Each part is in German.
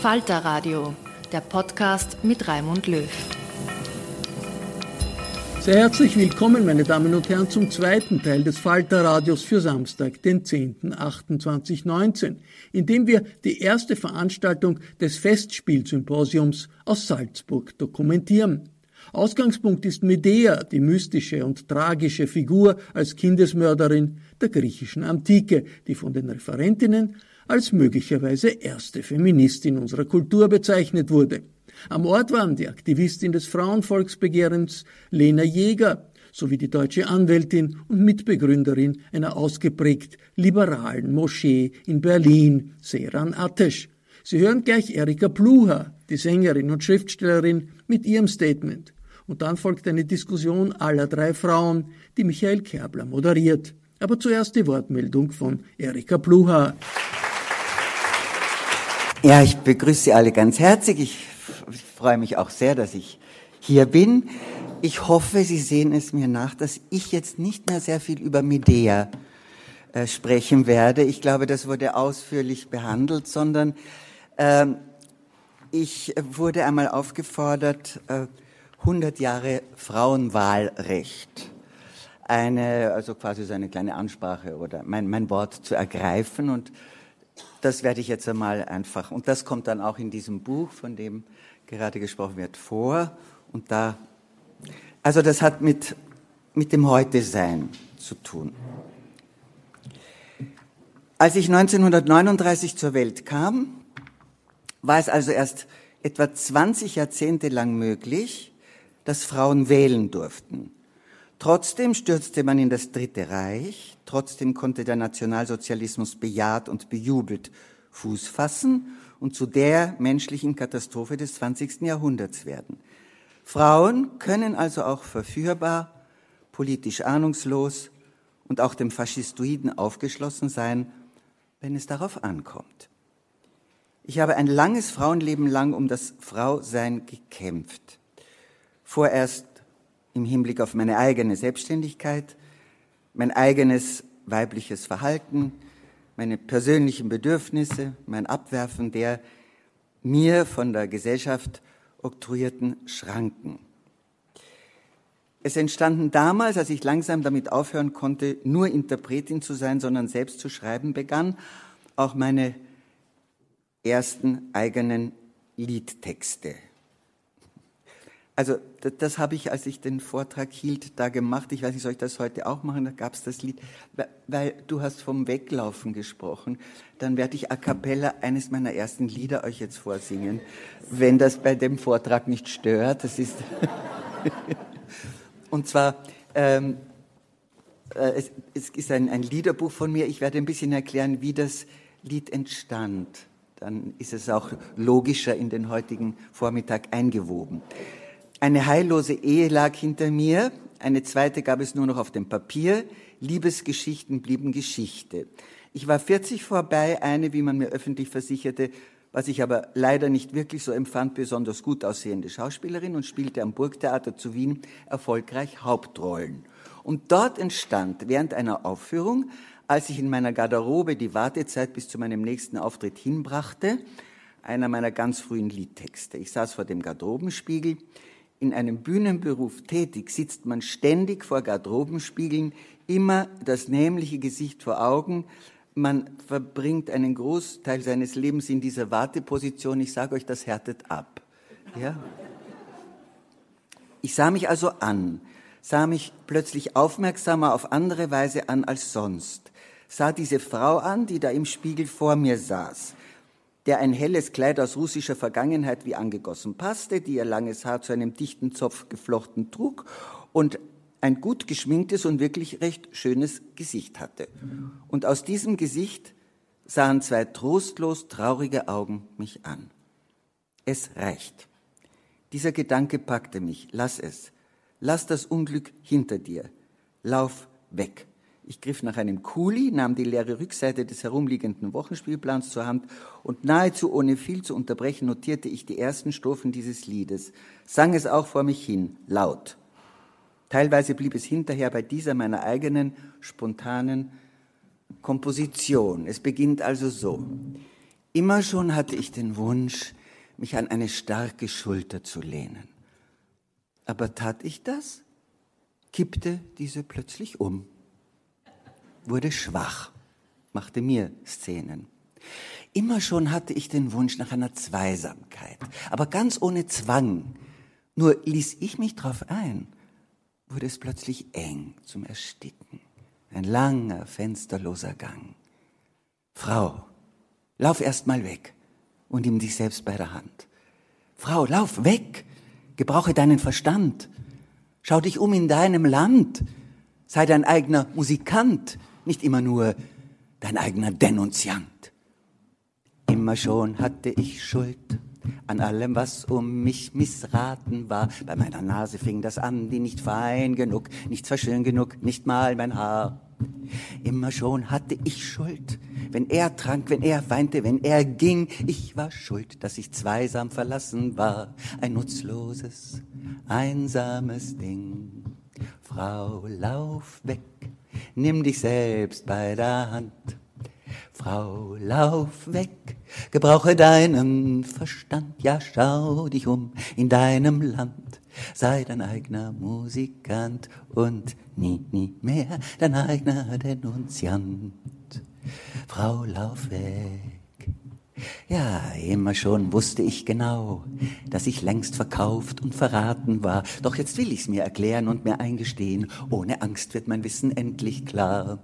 Falter Radio, der Podcast mit Raimund Löw. Sehr herzlich willkommen, meine Damen und Herren, zum zweiten Teil des Falter Radios für Samstag, den 10.08.2019, in dem wir die erste Veranstaltung des Festspielsymposiums aus Salzburg dokumentieren. Ausgangspunkt ist Medea, die mystische und tragische Figur als Kindesmörderin der griechischen Antike, die von den Referentinnen als möglicherweise erste Feministin unserer Kultur bezeichnet wurde. Am Ort waren die Aktivistin des Frauenvolksbegehrens Lena Jäger sowie die deutsche Anwältin und Mitbegründerin einer ausgeprägt liberalen Moschee in Berlin, Seran Atesh. Sie hören gleich Erika Pluha, die Sängerin und Schriftstellerin, mit ihrem Statement. Und dann folgt eine Diskussion aller drei Frauen, die Michael Kerbler moderiert. Aber zuerst die Wortmeldung von Erika Pluha. Ja, ich begrüße Sie alle ganz herzlich. Ich freue mich auch sehr, dass ich hier bin. Ich hoffe, Sie sehen es mir nach, dass ich jetzt nicht mehr sehr viel über Medea äh, sprechen werde. Ich glaube, das wurde ausführlich behandelt, sondern äh, ich wurde einmal aufgefordert, äh, 100 Jahre Frauenwahlrecht eine, also quasi so eine kleine Ansprache oder mein, mein Wort zu ergreifen und das werde ich jetzt einmal einfach, und das kommt dann auch in diesem Buch, von dem gerade gesprochen wird, vor. Und da, also das hat mit, mit dem Heute-Sein zu tun. Als ich 1939 zur Welt kam, war es also erst etwa 20 Jahrzehnte lang möglich, dass Frauen wählen durften. Trotzdem stürzte man in das Dritte Reich, trotzdem konnte der Nationalsozialismus bejaht und bejubelt Fuß fassen und zu der menschlichen Katastrophe des 20. Jahrhunderts werden. Frauen können also auch verführbar, politisch ahnungslos und auch dem Faschistoiden aufgeschlossen sein, wenn es darauf ankommt. Ich habe ein langes Frauenleben lang um das Frausein gekämpft. Vorerst im Hinblick auf meine eigene Selbstständigkeit, mein eigenes weibliches Verhalten, meine persönlichen Bedürfnisse, mein Abwerfen der mir von der Gesellschaft oktroyierten Schranken. Es entstanden damals, als ich langsam damit aufhören konnte, nur Interpretin zu sein, sondern selbst zu schreiben begann, auch meine ersten eigenen Liedtexte. Also das, habe ich, als ich den Vortrag hielt, da gemacht. Ich weiß nicht, soll ich das heute auch machen? Da gab es das Lied. Weil du hast vom Weglaufen gesprochen. Dann werde ich a cappella eines meiner ersten Lieder euch jetzt vorsingen, wenn das bei dem Vortrag nicht stört. Das ist und zwar ähm, äh, es, es, ist ein, ein Liederbuch von mir. Ich werde ein bisschen erklären, wie das Lied entstand Dann ist es auch logischer in den heutigen Vormittag eingewoben. Eine heillose Ehe lag hinter mir, eine zweite gab es nur noch auf dem Papier, Liebesgeschichten blieben Geschichte. Ich war 40 vorbei, eine, wie man mir öffentlich versicherte, was ich aber leider nicht wirklich so empfand, besonders gut aussehende Schauspielerin und spielte am Burgtheater zu Wien erfolgreich Hauptrollen. Und dort entstand während einer Aufführung, als ich in meiner Garderobe die Wartezeit bis zu meinem nächsten Auftritt hinbrachte, einer meiner ganz frühen Liedtexte. Ich saß vor dem Garderobenspiegel. In einem Bühnenberuf tätig sitzt man ständig vor Garderobenspiegeln, immer das nämliche Gesicht vor Augen, man verbringt einen Großteil seines Lebens in dieser Warteposition. Ich sage euch, das härtet ab. Ja? Ich sah mich also an, sah mich plötzlich aufmerksamer auf andere Weise an als sonst, sah diese Frau an, die da im Spiegel vor mir saß, der ein helles Kleid aus russischer Vergangenheit wie angegossen passte, die ihr langes Haar zu einem dichten Zopf geflochten trug und ein gut geschminktes und wirklich recht schönes Gesicht hatte. Und aus diesem Gesicht sahen zwei trostlos traurige Augen mich an. Es reicht. Dieser Gedanke packte mich. Lass es. Lass das Unglück hinter dir. Lauf weg. Ich griff nach einem Kuli, nahm die leere Rückseite des herumliegenden Wochenspielplans zur Hand und nahezu ohne viel zu unterbrechen notierte ich die ersten Strophen dieses Liedes, sang es auch vor mich hin, laut. Teilweise blieb es hinterher bei dieser meiner eigenen spontanen Komposition. Es beginnt also so. Immer schon hatte ich den Wunsch, mich an eine starke Schulter zu lehnen. Aber tat ich das? Kippte diese plötzlich um, wurde schwach, machte mir Szenen. Immer schon hatte ich den Wunsch nach einer Zweisamkeit, aber ganz ohne Zwang. Nur ließ ich mich drauf ein wurde es plötzlich eng zum Ersticken. Ein langer, fensterloser Gang. Frau, lauf erst mal weg und nimm dich selbst bei der Hand. Frau, lauf weg, gebrauche deinen Verstand. Schau dich um in deinem Land. Sei dein eigener Musikant, nicht immer nur dein eigener Denunziant. Immer schon hatte ich Schuld an allem, was um mich missraten war. Bei meiner Nase fing das an, die nicht fein genug, nicht zwar schön genug, nicht mal mein Haar. Immer schon hatte ich Schuld, wenn er trank, wenn er weinte, wenn er ging. Ich war schuld, dass ich zweisam verlassen war, ein nutzloses, einsames Ding. Frau, lauf weg, nimm dich selbst bei der Hand. Frau, lauf weg, gebrauche deinen Verstand, ja schau dich um in deinem Land, sei dein eigener Musikant und nie, nie mehr dein eigener Denunziant. Frau, lauf weg. Ja, immer schon wusste ich genau, dass ich längst verkauft und verraten war. Doch jetzt will ich's mir erklären und mir eingestehen. Ohne Angst wird mein Wissen endlich klar.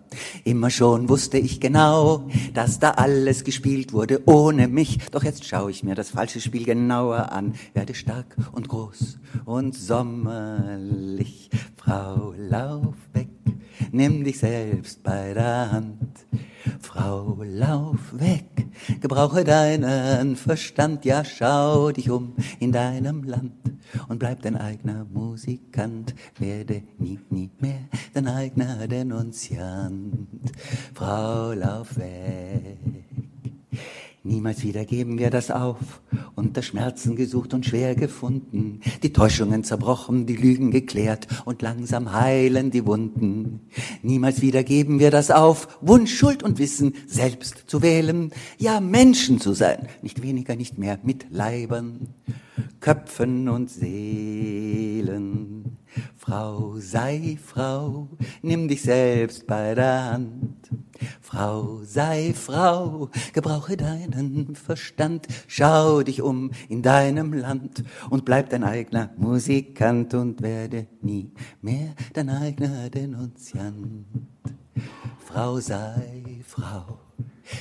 Immer schon wusste ich genau, dass da alles gespielt wurde ohne mich. Doch jetzt schaue ich mir das falsche Spiel genauer an. Werde stark und groß und sommerlich. Frau, lauf weg, nimm dich selbst bei der Hand. Frau, lauf weg, gebrauche deinen Verstand, ja schau dich um in deinem Land und bleib dein eigener Musikant, werde nie, nie mehr dein eigener Denunziant. Frau, lauf weg. Niemals wieder geben wir das auf, unter Schmerzen gesucht und schwer gefunden, die Täuschungen zerbrochen, die Lügen geklärt und langsam heilen die Wunden. Niemals wieder geben wir das auf, Wunsch, Schuld und Wissen selbst zu wählen, ja Menschen zu sein, nicht weniger, nicht mehr mit Leibern, Köpfen und Seelen. Frau, sei Frau, nimm dich selbst bei der Hand. Frau, sei Frau, gebrauche deinen Verstand, schau dich um in deinem Land und bleib dein eigener Musikant und werde nie mehr dein eigener Denunziant. Frau, sei Frau,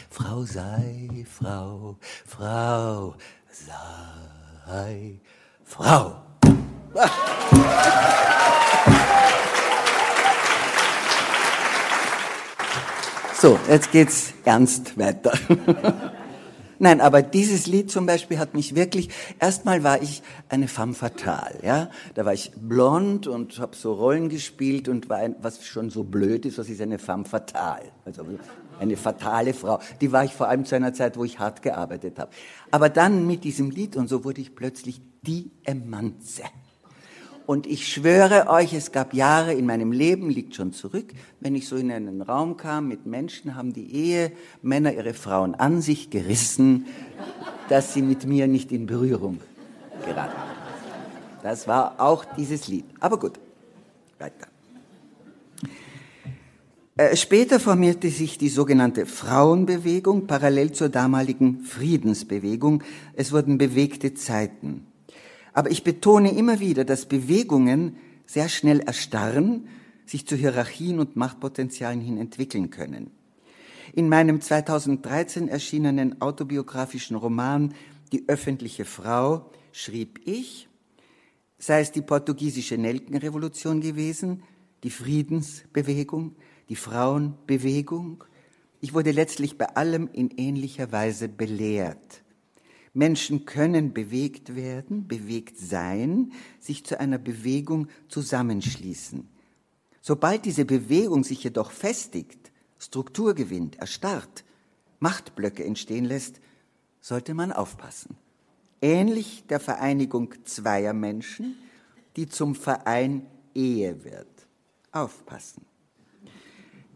Frau, sei Frau, Frau, sei Frau. So, jetzt geht's ernst weiter. Nein, aber dieses Lied zum Beispiel hat mich wirklich, erstmal war ich eine femme fatale, ja. Da war ich blond und habe so Rollen gespielt und war ein, was schon so blöd ist, was ist eine femme fatale? Also eine fatale Frau. Die war ich vor allem zu einer Zeit, wo ich hart gearbeitet habe. Aber dann mit diesem Lied und so wurde ich plötzlich die Emanze. Und ich schwöre euch, es gab Jahre in meinem Leben, liegt schon zurück, wenn ich so in einen Raum kam mit Menschen, haben die Ehemänner ihre Frauen an sich gerissen, dass sie mit mir nicht in Berührung geraten. Das war auch dieses Lied. Aber gut, weiter. Äh, später formierte sich die sogenannte Frauenbewegung parallel zur damaligen Friedensbewegung. Es wurden bewegte Zeiten. Aber ich betone immer wieder, dass Bewegungen sehr schnell erstarren, sich zu Hierarchien und Machtpotenzialen hin entwickeln können. In meinem 2013 erschienenen autobiografischen Roman Die öffentliche Frau schrieb ich, sei es die portugiesische Nelkenrevolution gewesen, die Friedensbewegung, die Frauenbewegung, ich wurde letztlich bei allem in ähnlicher Weise belehrt. Menschen können bewegt werden, bewegt sein, sich zu einer Bewegung zusammenschließen. Sobald diese Bewegung sich jedoch festigt, Struktur gewinnt, erstarrt, Machtblöcke entstehen lässt, sollte man aufpassen. Ähnlich der Vereinigung zweier Menschen, die zum Verein Ehe wird. Aufpassen.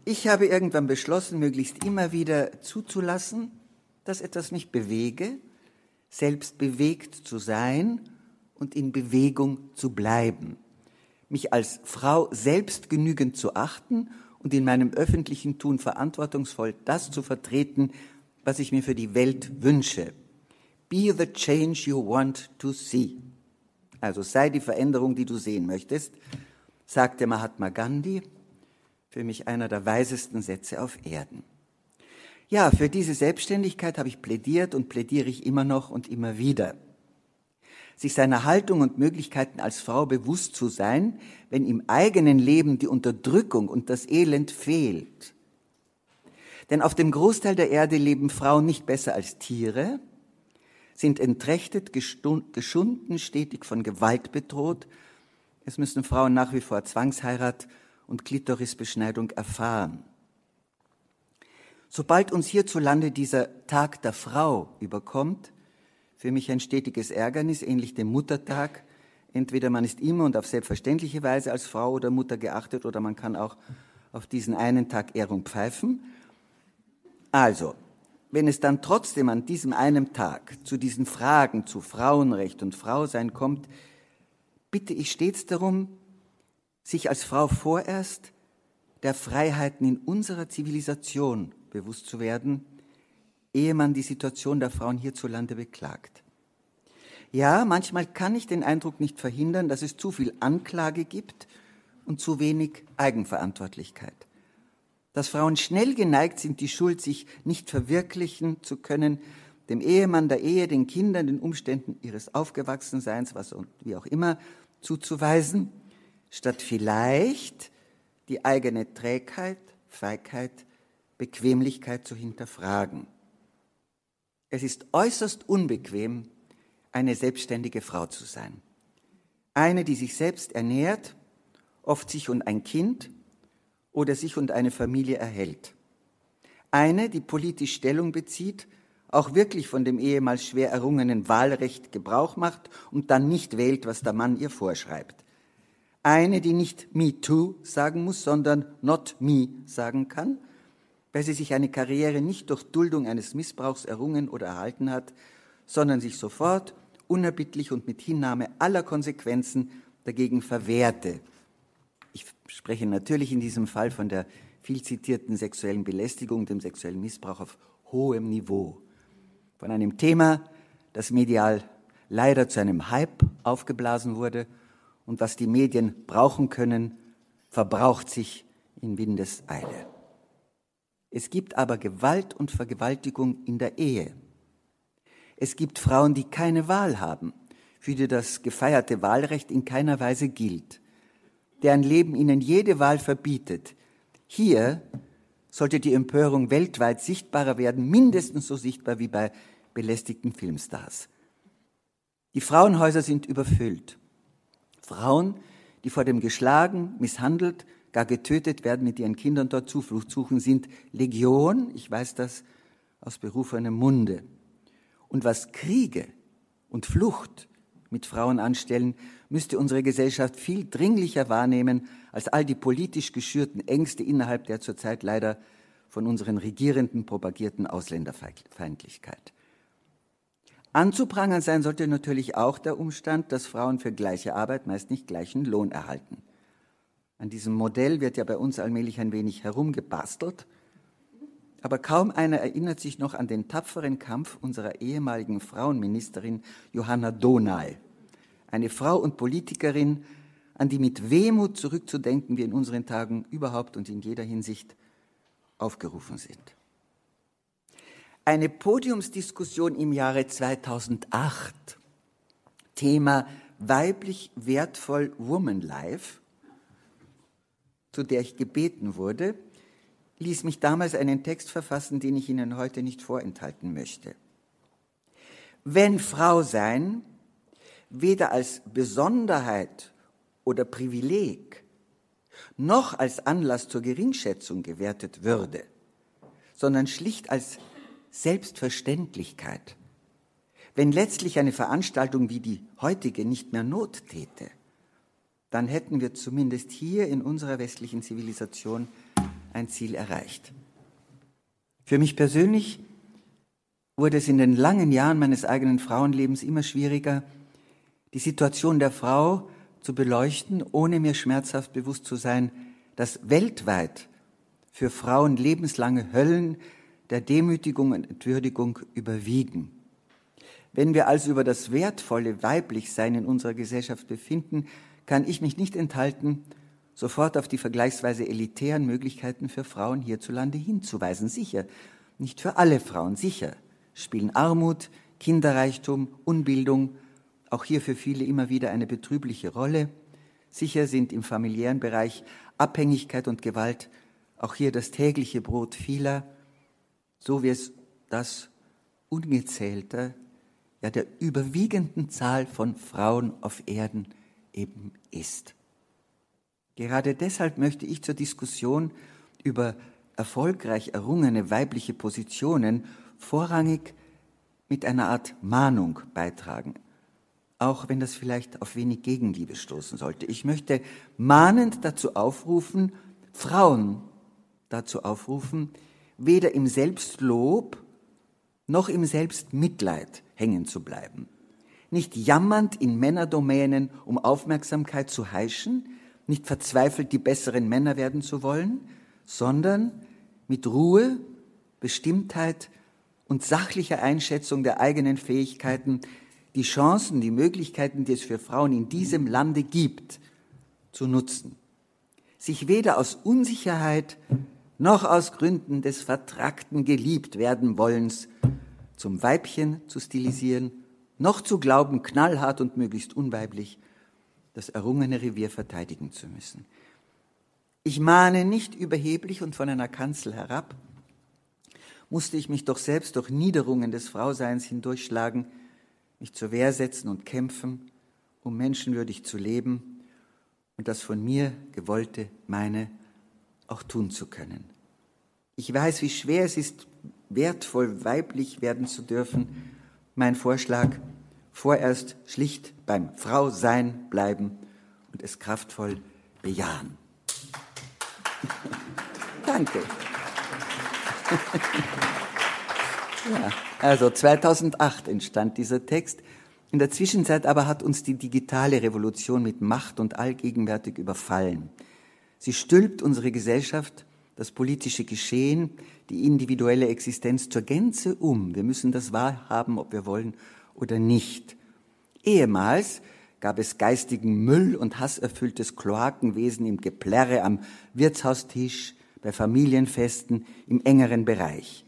Ich habe irgendwann beschlossen, möglichst immer wieder zuzulassen, dass etwas mich bewege selbst bewegt zu sein und in Bewegung zu bleiben, mich als Frau selbst genügend zu achten und in meinem öffentlichen Tun verantwortungsvoll das zu vertreten, was ich mir für die Welt wünsche. Be the change you want to see. Also sei die Veränderung, die du sehen möchtest, sagte Mahatma Gandhi, für mich einer der weisesten Sätze auf Erden. Ja, für diese Selbstständigkeit habe ich plädiert und plädiere ich immer noch und immer wieder. Sich seiner Haltung und Möglichkeiten als Frau bewusst zu sein, wenn im eigenen Leben die Unterdrückung und das Elend fehlt. Denn auf dem Großteil der Erde leben Frauen nicht besser als Tiere, sind entrechtet, geschunden, stetig von Gewalt bedroht. Es müssen Frauen nach wie vor Zwangsheirat und Klitorisbeschneidung erfahren. Sobald uns hierzulande dieser Tag der Frau überkommt, für mich ein stetiges Ärgernis, ähnlich dem Muttertag. Entweder man ist immer und auf selbstverständliche Weise als Frau oder Mutter geachtet oder man kann auch auf diesen einen Tag Ehrung pfeifen. Also, wenn es dann trotzdem an diesem einen Tag zu diesen Fragen zu Frauenrecht und Frausein kommt, bitte ich stets darum, sich als Frau vorerst der Freiheiten in unserer Zivilisation bewusst zu werden, ehe man die Situation der Frauen hierzulande beklagt. Ja, manchmal kann ich den Eindruck nicht verhindern, dass es zu viel Anklage gibt und zu wenig Eigenverantwortlichkeit. Dass Frauen schnell geneigt sind, die Schuld sich nicht verwirklichen zu können, dem Ehemann, der Ehe, den Kindern, den Umständen ihres Aufgewachsenseins, was und wie auch immer, zuzuweisen, statt vielleicht die eigene Trägheit, Feigheit Bequemlichkeit zu hinterfragen. Es ist äußerst unbequem, eine selbstständige Frau zu sein. Eine, die sich selbst ernährt, oft sich und ein Kind oder sich und eine Familie erhält. Eine, die politisch Stellung bezieht, auch wirklich von dem ehemals schwer errungenen Wahlrecht Gebrauch macht und dann nicht wählt, was der Mann ihr vorschreibt. Eine, die nicht me too sagen muss, sondern not me sagen kann weil sie sich eine Karriere nicht durch Duldung eines Missbrauchs errungen oder erhalten hat, sondern sich sofort, unerbittlich und mit Hinnahme aller Konsequenzen dagegen verwehrte. Ich spreche natürlich in diesem Fall von der viel zitierten sexuellen Belästigung, dem sexuellen Missbrauch auf hohem Niveau. Von einem Thema, das medial leider zu einem Hype aufgeblasen wurde und was die Medien brauchen können, verbraucht sich in Windeseile. Es gibt aber Gewalt und Vergewaltigung in der Ehe. Es gibt Frauen, die keine Wahl haben, für die das gefeierte Wahlrecht in keiner Weise gilt, deren Leben ihnen jede Wahl verbietet. Hier sollte die Empörung weltweit sichtbarer werden, mindestens so sichtbar wie bei belästigten Filmstars. Die Frauenhäuser sind überfüllt. Frauen, die vor dem geschlagen, misshandelt, gar getötet werden, mit ihren Kindern dort Zuflucht suchen, sind Legion, ich weiß das aus berufenem Munde. Und was Kriege und Flucht mit Frauen anstellen, müsste unsere Gesellschaft viel dringlicher wahrnehmen als all die politisch geschürten Ängste innerhalb der zurzeit leider von unseren Regierenden propagierten Ausländerfeindlichkeit. Anzuprangern sein sollte natürlich auch der Umstand, dass Frauen für gleiche Arbeit meist nicht gleichen Lohn erhalten. An diesem Modell wird ja bei uns allmählich ein wenig herumgebastelt, aber kaum einer erinnert sich noch an den tapferen Kampf unserer ehemaligen Frauenministerin Johanna Donay, eine Frau und Politikerin, an die mit Wehmut zurückzudenken wir in unseren Tagen überhaupt und in jeder Hinsicht aufgerufen sind. Eine Podiumsdiskussion im Jahre 2008, Thema weiblich wertvoll Woman Life, zu der ich gebeten wurde, ließ mich damals einen Text verfassen, den ich Ihnen heute nicht vorenthalten möchte. Wenn Frau sein weder als Besonderheit oder Privileg noch als Anlass zur Geringschätzung gewertet würde, sondern schlicht als Selbstverständlichkeit, wenn letztlich eine Veranstaltung wie die heutige nicht mehr Not täte, dann hätten wir zumindest hier in unserer westlichen Zivilisation ein Ziel erreicht. Für mich persönlich wurde es in den langen Jahren meines eigenen Frauenlebens immer schwieriger, die Situation der Frau zu beleuchten, ohne mir schmerzhaft bewusst zu sein, dass weltweit für Frauen lebenslange Höllen der Demütigung und Entwürdigung überwiegen. Wenn wir also über das wertvolle Weiblichsein in unserer Gesellschaft befinden, kann ich mich nicht enthalten, sofort auf die vergleichsweise elitären Möglichkeiten für Frauen hierzulande hinzuweisen. Sicher, nicht für alle Frauen, sicher spielen Armut, Kinderreichtum, Unbildung, auch hier für viele immer wieder eine betrübliche Rolle. Sicher sind im familiären Bereich Abhängigkeit und Gewalt auch hier das tägliche Brot vieler, so wie es das ungezählter, ja der überwiegenden Zahl von Frauen auf Erden eben ist. Gerade deshalb möchte ich zur Diskussion über erfolgreich errungene weibliche Positionen vorrangig mit einer Art Mahnung beitragen, auch wenn das vielleicht auf wenig Gegenliebe stoßen sollte. Ich möchte mahnend dazu aufrufen, Frauen dazu aufrufen, weder im Selbstlob noch im Selbstmitleid hängen zu bleiben. Nicht jammernd in Männerdomänen um Aufmerksamkeit zu heischen, nicht verzweifelt die besseren Männer werden zu wollen, sondern mit Ruhe, Bestimmtheit und sachlicher Einschätzung der eigenen Fähigkeiten die Chancen, die Möglichkeiten, die es für Frauen in diesem Lande gibt, zu nutzen. Sich weder aus Unsicherheit noch aus Gründen des vertrackten geliebt werden wollens zum Weibchen zu stilisieren, noch zu glauben, knallhart und möglichst unweiblich das errungene Revier verteidigen zu müssen. Ich mahne nicht überheblich und von einer Kanzel herab, musste ich mich doch selbst durch Niederungen des Frauseins hindurchschlagen, mich zur Wehr setzen und kämpfen, um menschenwürdig zu leben und das von mir gewollte, meine auch tun zu können. Ich weiß, wie schwer es ist, wertvoll weiblich werden zu dürfen. Mein Vorschlag, vorerst schlicht beim Frausein bleiben und es kraftvoll bejahen. Danke. ja, also 2008 entstand dieser Text. In der Zwischenzeit aber hat uns die digitale Revolution mit Macht und allgegenwärtig überfallen. Sie stülpt unsere Gesellschaft, das politische Geschehen, die individuelle Existenz zur Gänze um. Wir müssen das wahrhaben, ob wir wollen oder nicht. Ehemals gab es geistigen Müll und hasserfülltes Kloakenwesen im Geplärre am Wirtshaustisch, bei Familienfesten, im engeren Bereich.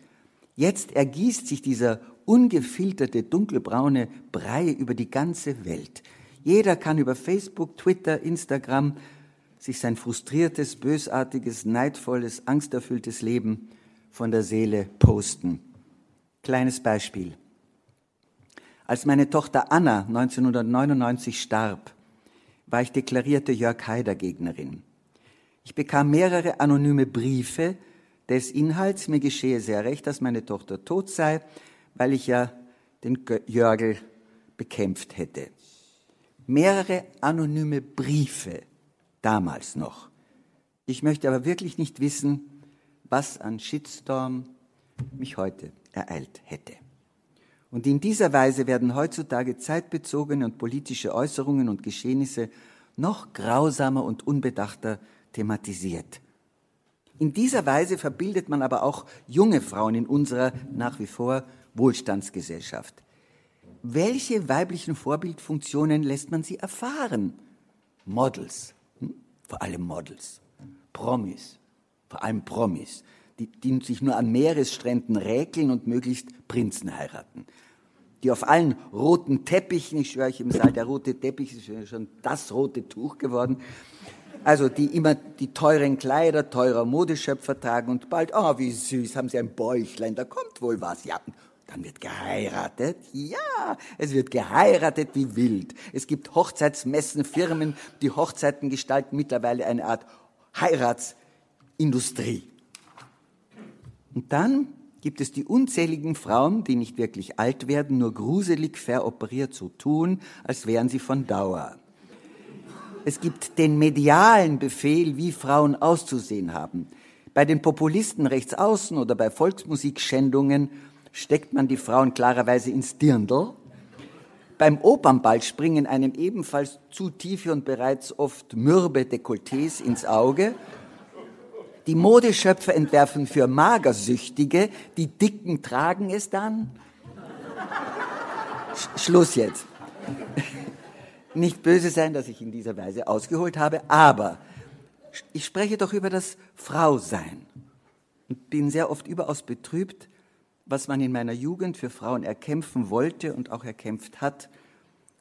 Jetzt ergießt sich dieser ungefilterte dunkelbraune Brei über die ganze Welt. Jeder kann über Facebook, Twitter, Instagram sich sein frustriertes, bösartiges, neidvolles, angsterfülltes Leben von der Seele posten. Kleines Beispiel. Als meine Tochter Anna 1999 starb, war ich deklarierte Jörg Haider Gegnerin. Ich bekam mehrere anonyme Briefe des Inhalts, mir geschehe sehr recht, dass meine Tochter tot sei, weil ich ja den Jörgel bekämpft hätte. Mehrere anonyme Briefe, damals noch. Ich möchte aber wirklich nicht wissen, was an Shitstorm mich heute ereilt hätte. Und in dieser Weise werden heutzutage zeitbezogene und politische Äußerungen und Geschehnisse noch grausamer und unbedachter thematisiert. In dieser Weise verbildet man aber auch junge Frauen in unserer nach wie vor Wohlstandsgesellschaft. Welche weiblichen Vorbildfunktionen lässt man sie erfahren? Models? Vor allem Models, Promis, vor allem Promis, die, die sich nur an Meeresstränden räkeln und möglichst Prinzen heiraten die auf allen roten Teppichen, ich schwöre euch im Saal, der rote Teppich ist schon das rote Tuch geworden, also die immer die teuren Kleider teurer Modeschöpfer tragen und bald, oh wie süß, haben sie ein Bäuchlein, da kommt wohl was. Ja, dann wird geheiratet. Ja, es wird geheiratet wie wild. Es gibt Hochzeitsmessen, Firmen, die Hochzeiten gestalten mittlerweile eine Art Heiratsindustrie. Und dann gibt es die unzähligen Frauen, die nicht wirklich alt werden, nur gruselig veroperiert so tun, als wären sie von Dauer. Es gibt den medialen Befehl, wie Frauen auszusehen haben. Bei den Populisten rechts außen oder bei Volksmusikschändungen steckt man die Frauen klarerweise ins Dirndl. Beim Opernball springen einem ebenfalls zu tiefe und bereits oft mürbe Dekolletés ins Auge. Die Modeschöpfer entwerfen für Magersüchtige, die Dicken tragen es dann. Sch Schluss jetzt nicht böse sein, dass ich in dieser Weise ausgeholt habe, aber ich spreche doch über das Frausein und bin sehr oft überaus betrübt, was man in meiner Jugend für Frauen erkämpfen wollte und auch erkämpft hat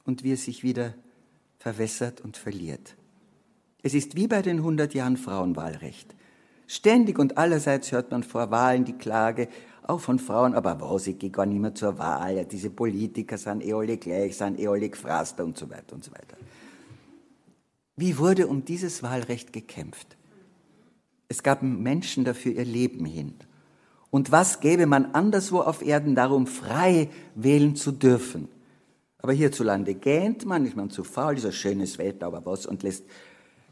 und wie es sich wieder verwässert und verliert. Es ist wie bei den 100 Jahren Frauenwahlrecht. Ständig und allerseits hört man vor Wahlen die Klage, auch von Frauen, aber was, ich gehe gar nicht mehr zur Wahl, ja, diese Politiker sind eh alle gleich, sind eh alle gefraster und so weiter und so weiter. Wie wurde um dieses Wahlrecht gekämpft? Es gab Menschen dafür ihr Leben hin. Und was gäbe man anderswo auf Erden darum, frei wählen zu dürfen? Aber hierzulande gähnt man, ist man zu faul, dieser schönes Wetter, aber was, und lässt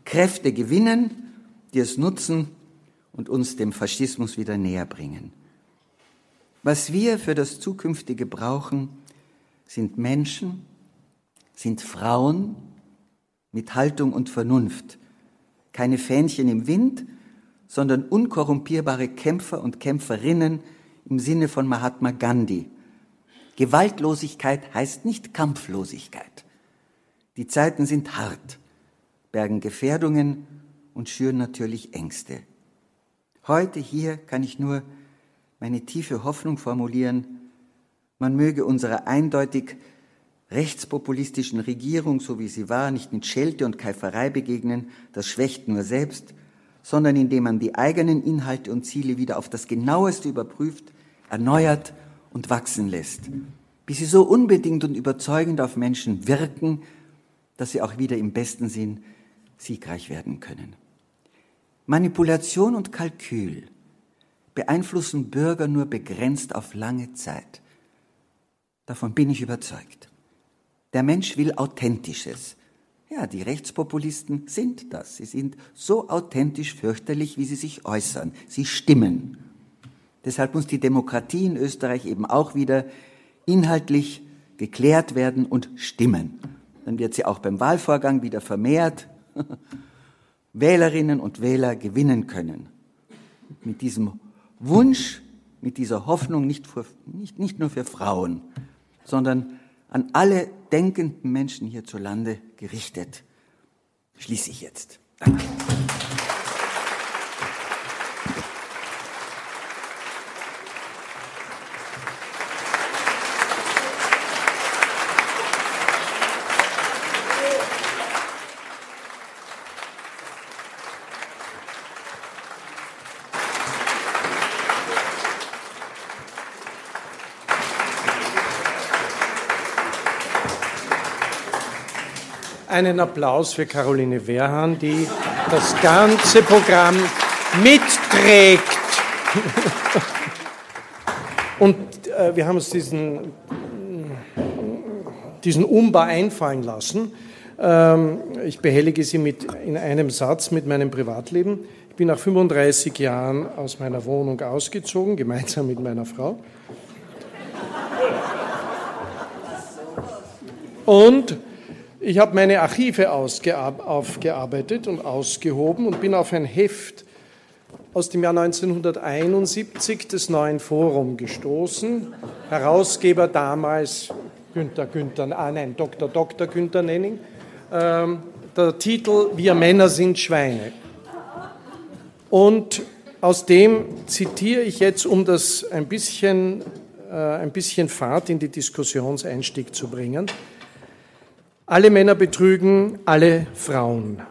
Kräfte gewinnen, die es nutzen und uns dem Faschismus wieder näher bringen. Was wir für das Zukünftige brauchen, sind Menschen, sind Frauen mit Haltung und Vernunft, keine Fähnchen im Wind, sondern unkorrumpierbare Kämpfer und Kämpferinnen im Sinne von Mahatma Gandhi. Gewaltlosigkeit heißt nicht Kampflosigkeit. Die Zeiten sind hart, bergen Gefährdungen und schüren natürlich Ängste. Heute hier kann ich nur meine tiefe Hoffnung formulieren, man möge unserer eindeutig rechtspopulistischen Regierung, so wie sie war, nicht mit Schelte und Keiferei begegnen, das schwächt nur selbst, sondern indem man die eigenen Inhalte und Ziele wieder auf das genaueste überprüft, erneuert und wachsen lässt, bis sie so unbedingt und überzeugend auf Menschen wirken, dass sie auch wieder im besten Sinn siegreich werden können. Manipulation und Kalkül beeinflussen Bürger nur begrenzt auf lange Zeit. Davon bin ich überzeugt. Der Mensch will Authentisches. Ja, die Rechtspopulisten sind das. Sie sind so authentisch fürchterlich, wie sie sich äußern. Sie stimmen. Deshalb muss die Demokratie in Österreich eben auch wieder inhaltlich geklärt werden und stimmen. Dann wird sie auch beim Wahlvorgang wieder vermehrt Wählerinnen und Wähler gewinnen können. Mit diesem Wunsch, mit dieser Hoffnung nicht, für, nicht, nicht nur für Frauen, sondern an alle denkenden Menschen hierzulande gerichtet. Schließe ich jetzt. Danke. Einen Applaus für Caroline Wehrhahn, die das ganze Programm mitträgt. Und äh, wir haben uns diesen, diesen Umbau einfallen lassen. Ähm, ich behellige Sie mit, in einem Satz mit meinem Privatleben. Ich bin nach 35 Jahren aus meiner Wohnung ausgezogen, gemeinsam mit meiner Frau. Und ich habe meine Archive aufgearbeitet und ausgehoben und bin auf ein Heft aus dem Jahr 1971 des Neuen Forum gestoßen. Herausgeber damals Günther Günther, ah nein, Dr. Dr. Günther Nenning. Ähm, der Titel Wir Männer sind Schweine. Und aus dem zitiere ich jetzt, um das ein bisschen, äh, ein bisschen Fahrt in die Diskussionseinstieg zu bringen. Alle Männer betrügen alle Frauen.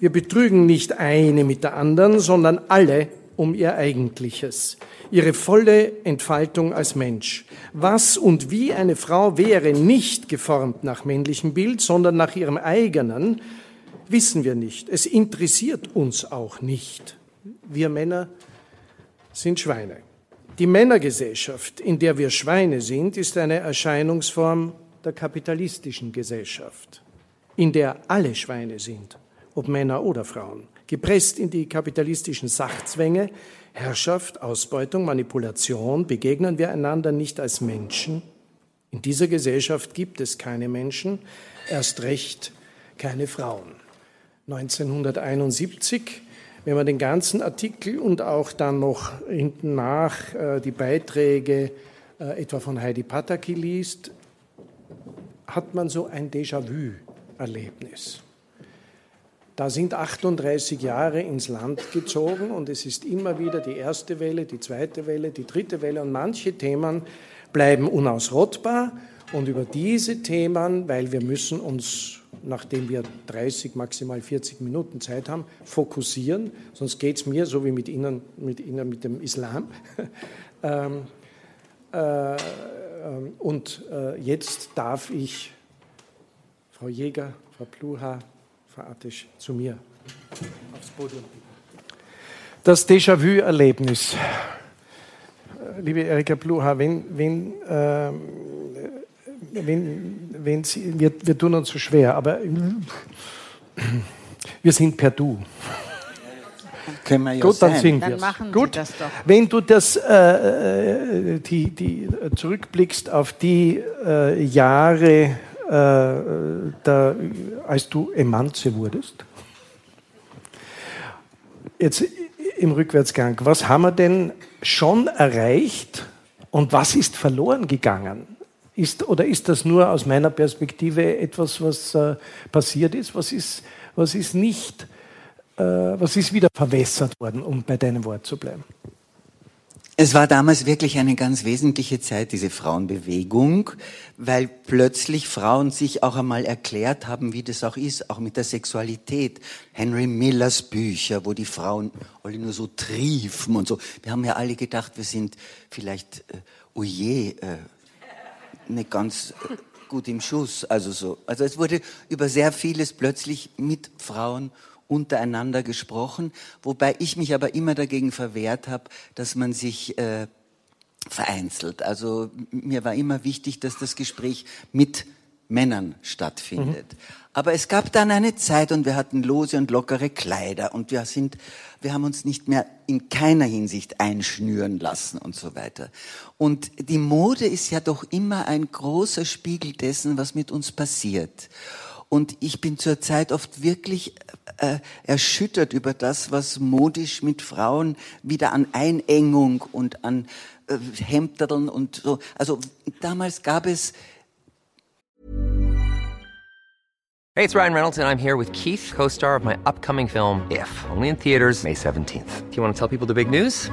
Wir betrügen nicht eine mit der anderen, sondern alle um ihr Eigentliches, ihre volle Entfaltung als Mensch. Was und wie eine Frau wäre, nicht geformt nach männlichem Bild, sondern nach ihrem eigenen, wissen wir nicht. Es interessiert uns auch nicht. Wir Männer sind Schweine. Die Männergesellschaft, in der wir Schweine sind, ist eine Erscheinungsform der kapitalistischen Gesellschaft, in der alle Schweine sind, ob Männer oder Frauen, gepresst in die kapitalistischen Sachzwänge, Herrschaft, Ausbeutung, Manipulation, begegnen wir einander nicht als Menschen. In dieser Gesellschaft gibt es keine Menschen, erst recht keine Frauen. 1971 wenn man den ganzen Artikel und auch dann noch hinten nach äh, die Beiträge äh, etwa von Heidi Pataki liest, hat man so ein Déjà-vu-Erlebnis. Da sind 38 Jahre ins Land gezogen und es ist immer wieder die erste Welle, die zweite Welle, die dritte Welle und manche Themen bleiben unausrottbar und über diese Themen, weil wir müssen uns, nachdem wir 30, maximal 40 Minuten Zeit haben, fokussieren, sonst geht es mir so wie mit Ihnen, mit Ihnen, mit dem Islam. ähm, äh, und äh, jetzt darf ich Frau Jäger, Frau Pluha, Frau Attisch zu mir aufs Podium. Das Déjà-vu-Erlebnis. Äh, liebe Erika Pluha, wenn, wenn, äh, wenn, wenn Sie, wir, wir tun uns so schwer, aber wir sind per Du. Können wir ja Gut, dann Dann wir Sie Gut. das doch. Wenn du das äh, äh, die, die, äh, zurückblickst auf die äh, Jahre, äh, da, als du Emanze wurdest, jetzt im Rückwärtsgang, was haben wir denn schon erreicht und was ist verloren gegangen? Ist, oder ist das nur aus meiner Perspektive etwas, was äh, passiert ist? Was ist, was ist nicht äh, was ist wieder verwässert worden, um bei deinem Wort zu bleiben? Es war damals wirklich eine ganz wesentliche Zeit, diese Frauenbewegung, weil plötzlich Frauen sich auch einmal erklärt haben, wie das auch ist, auch mit der Sexualität. Henry Millers Bücher, wo die Frauen alle nur so triefen und so. Wir haben ja alle gedacht, wir sind vielleicht, äh, oh je, äh, nicht ganz äh, gut im Schuss. Also so. Also es wurde über sehr vieles plötzlich mit Frauen untereinander gesprochen, wobei ich mich aber immer dagegen verwehrt habe, dass man sich äh, vereinzelt. Also mir war immer wichtig, dass das Gespräch mit Männern stattfindet. Mhm. Aber es gab dann eine Zeit und wir hatten lose und lockere Kleider und wir sind, wir haben uns nicht mehr in keiner Hinsicht einschnüren lassen und so weiter. Und die Mode ist ja doch immer ein großer Spiegel dessen, was mit uns passiert. Und ich bin zurzeit oft wirklich äh, erschüttert über das, was modisch mit Frauen wieder an Einengung und an äh, Hemderln und so. Also damals gab es Hey, it's Ryan Reynolds, and I'm here with Keith, co star of my upcoming film, If, only in theaters, May 17th. Do you want to tell people the big news?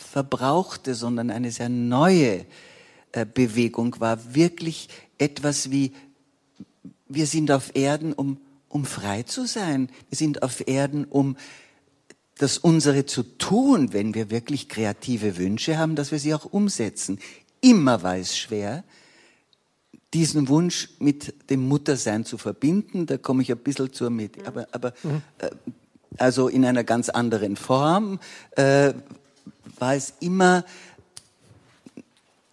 verbrauchte, sondern eine sehr neue äh, Bewegung war, wirklich etwas wie, wir sind auf Erden, um, um frei zu sein. Wir sind auf Erden, um das unsere zu tun, wenn wir wirklich kreative Wünsche haben, dass wir sie auch umsetzen. Immer war es schwer, diesen Wunsch mit dem Muttersein zu verbinden. Da komme ich ein bisschen zur mit. Aber, aber mhm. äh, also in einer ganz anderen Form äh, war es immer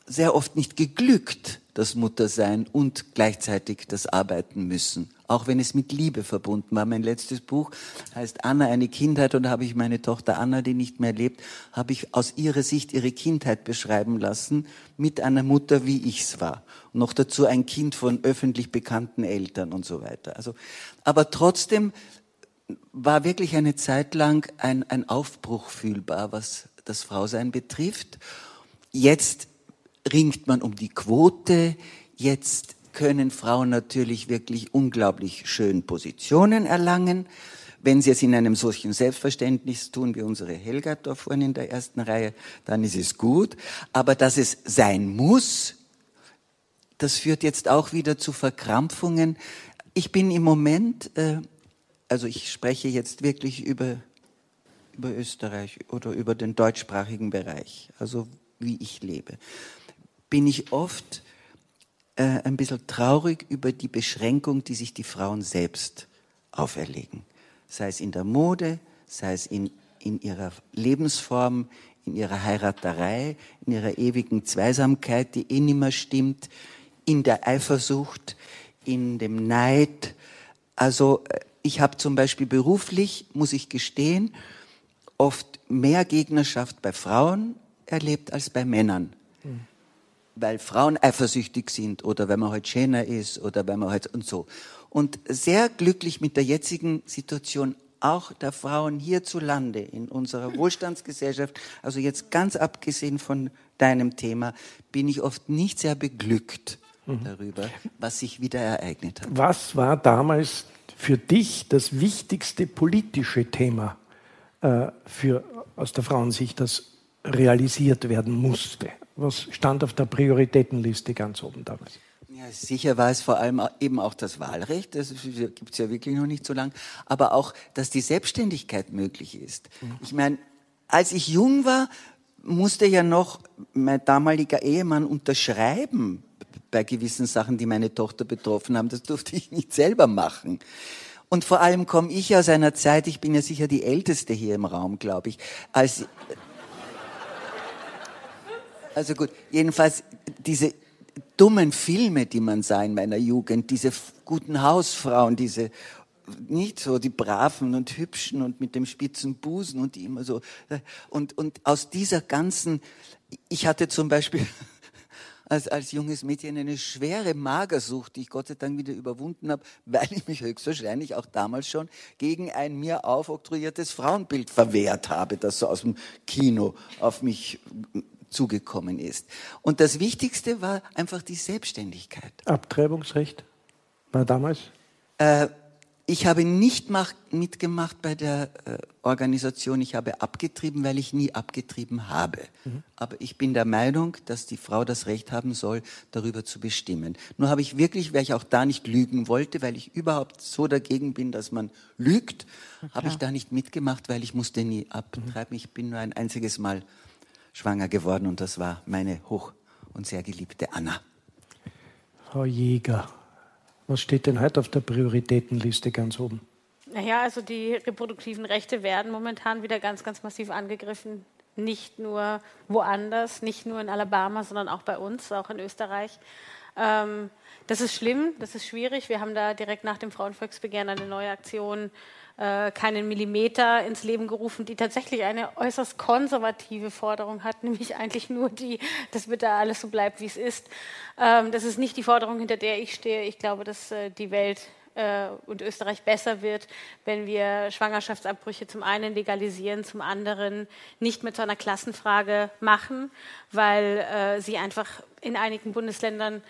sehr oft nicht geglückt, das Muttersein und gleichzeitig das Arbeiten müssen. Auch wenn es mit Liebe verbunden war. Mein letztes Buch heißt Anna, eine Kindheit und da habe ich meine Tochter Anna, die nicht mehr lebt, habe ich aus ihrer Sicht ihre Kindheit beschreiben lassen mit einer Mutter, wie ich es war. Und noch dazu ein Kind von öffentlich bekannten Eltern und so weiter. Also, aber trotzdem war wirklich eine Zeit lang ein, ein Aufbruch fühlbar, was das Frausein betrifft. Jetzt ringt man um die Quote. Jetzt können Frauen natürlich wirklich unglaublich schön Positionen erlangen. Wenn sie es in einem solchen Selbstverständnis tun, wie unsere Helga da vorne in der ersten Reihe, dann ist es gut. Aber dass es sein muss, das führt jetzt auch wieder zu Verkrampfungen. Ich bin im Moment, äh, also ich spreche jetzt wirklich über, über Österreich oder über den deutschsprachigen Bereich, also wie ich lebe bin ich oft äh, ein bisschen traurig über die Beschränkung, die sich die Frauen selbst auferlegen. Sei es in der Mode, sei es in, in ihrer Lebensform, in ihrer Heiraterei, in ihrer ewigen Zweisamkeit, die eh nimmer stimmt, in der Eifersucht, in dem Neid. Also äh, ich habe zum Beispiel beruflich, muss ich gestehen, oft mehr Gegnerschaft bei Frauen erlebt als bei Männern. Mhm weil Frauen eifersüchtig sind oder wenn man halt schöner ist oder wenn man halt und so. Und sehr glücklich mit der jetzigen Situation auch der Frauen hierzulande in unserer Wohlstandsgesellschaft, also jetzt ganz abgesehen von deinem Thema, bin ich oft nicht sehr beglückt mhm. darüber, was sich wieder ereignet hat. Was war damals für dich das wichtigste politische Thema für, aus der Frauensicht, das realisiert werden musste? Was stand auf der Prioritätenliste ganz oben damals? Ja, sicher war es vor allem eben auch das Wahlrecht, das gibt es ja wirklich noch nicht so lang, aber auch, dass die Selbstständigkeit möglich ist. Mhm. Ich meine, als ich jung war, musste ja noch mein damaliger Ehemann unterschreiben bei gewissen Sachen, die meine Tochter betroffen haben. Das durfte ich nicht selber machen. Und vor allem komme ich aus einer Zeit, ich bin ja sicher die Älteste hier im Raum, glaube ich, als also gut, jedenfalls diese dummen Filme, die man sah in meiner Jugend, diese guten Hausfrauen, diese nicht so die braven und hübschen und mit dem spitzen Busen und die immer so und und aus dieser ganzen ich hatte zum Beispiel als, als junges Mädchen eine schwere Magersucht, die ich Gott sei Dank wieder überwunden habe, weil ich mich höchstwahrscheinlich auch damals schon gegen ein mir aufoktroyiertes Frauenbild verwehrt habe, das so aus dem Kino auf mich zugekommen ist. Und das Wichtigste war einfach die Selbstständigkeit. Abtreibungsrecht war damals? Äh, ich habe nicht mitgemacht bei der äh, Organisation. Ich habe abgetrieben, weil ich nie abgetrieben habe. Mhm. Aber ich bin der Meinung, dass die Frau das Recht haben soll, darüber zu bestimmen. Nur habe ich wirklich, weil ich auch da nicht lügen wollte, weil ich überhaupt so dagegen bin, dass man lügt, okay. habe ich da nicht mitgemacht, weil ich musste nie abtreiben. Mhm. Ich bin nur ein einziges Mal schwanger geworden und das war meine hoch und sehr geliebte Anna. Frau Jäger, was steht denn heute auf der Prioritätenliste ganz oben? Naja, also die reproduktiven Rechte werden momentan wieder ganz, ganz massiv angegriffen. Nicht nur woanders, nicht nur in Alabama, sondern auch bei uns, auch in Österreich. Ähm, das ist schlimm, das ist schwierig. Wir haben da direkt nach dem Frauenvolksbegehren eine neue Aktion äh, keinen Millimeter ins Leben gerufen, die tatsächlich eine äußerst konservative Forderung hat, nämlich eigentlich nur die, dass bitte alles so bleibt, wie es ist. Ähm, das ist nicht die Forderung, hinter der ich stehe. Ich glaube, dass äh, die Welt äh, und Österreich besser wird, wenn wir Schwangerschaftsabbrüche zum einen legalisieren, zum anderen nicht mit so einer Klassenfrage machen, weil äh, sie einfach in einigen Bundesländern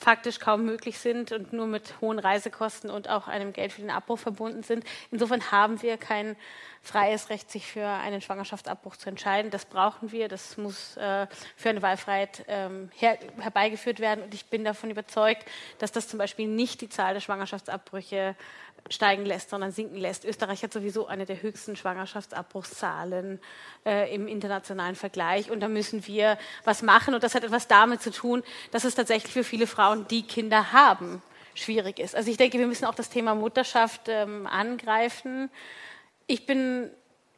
faktisch kaum möglich sind und nur mit hohen Reisekosten und auch einem Geld für den Abbruch verbunden sind. Insofern haben wir kein freies Recht, sich für einen Schwangerschaftsabbruch zu entscheiden. Das brauchen wir. Das muss äh, für eine Wahlfreiheit ähm, her herbeigeführt werden. Und ich bin davon überzeugt, dass das zum Beispiel nicht die Zahl der Schwangerschaftsabbrüche steigen lässt, sondern sinken lässt. Österreich hat sowieso eine der höchsten Schwangerschaftsabbruchszahlen äh, im internationalen Vergleich. Und da müssen wir was machen. Und das hat etwas damit zu tun, dass es tatsächlich für viele Frauen, die Kinder haben, schwierig ist. Also ich denke, wir müssen auch das Thema Mutterschaft ähm, angreifen. Ich bin,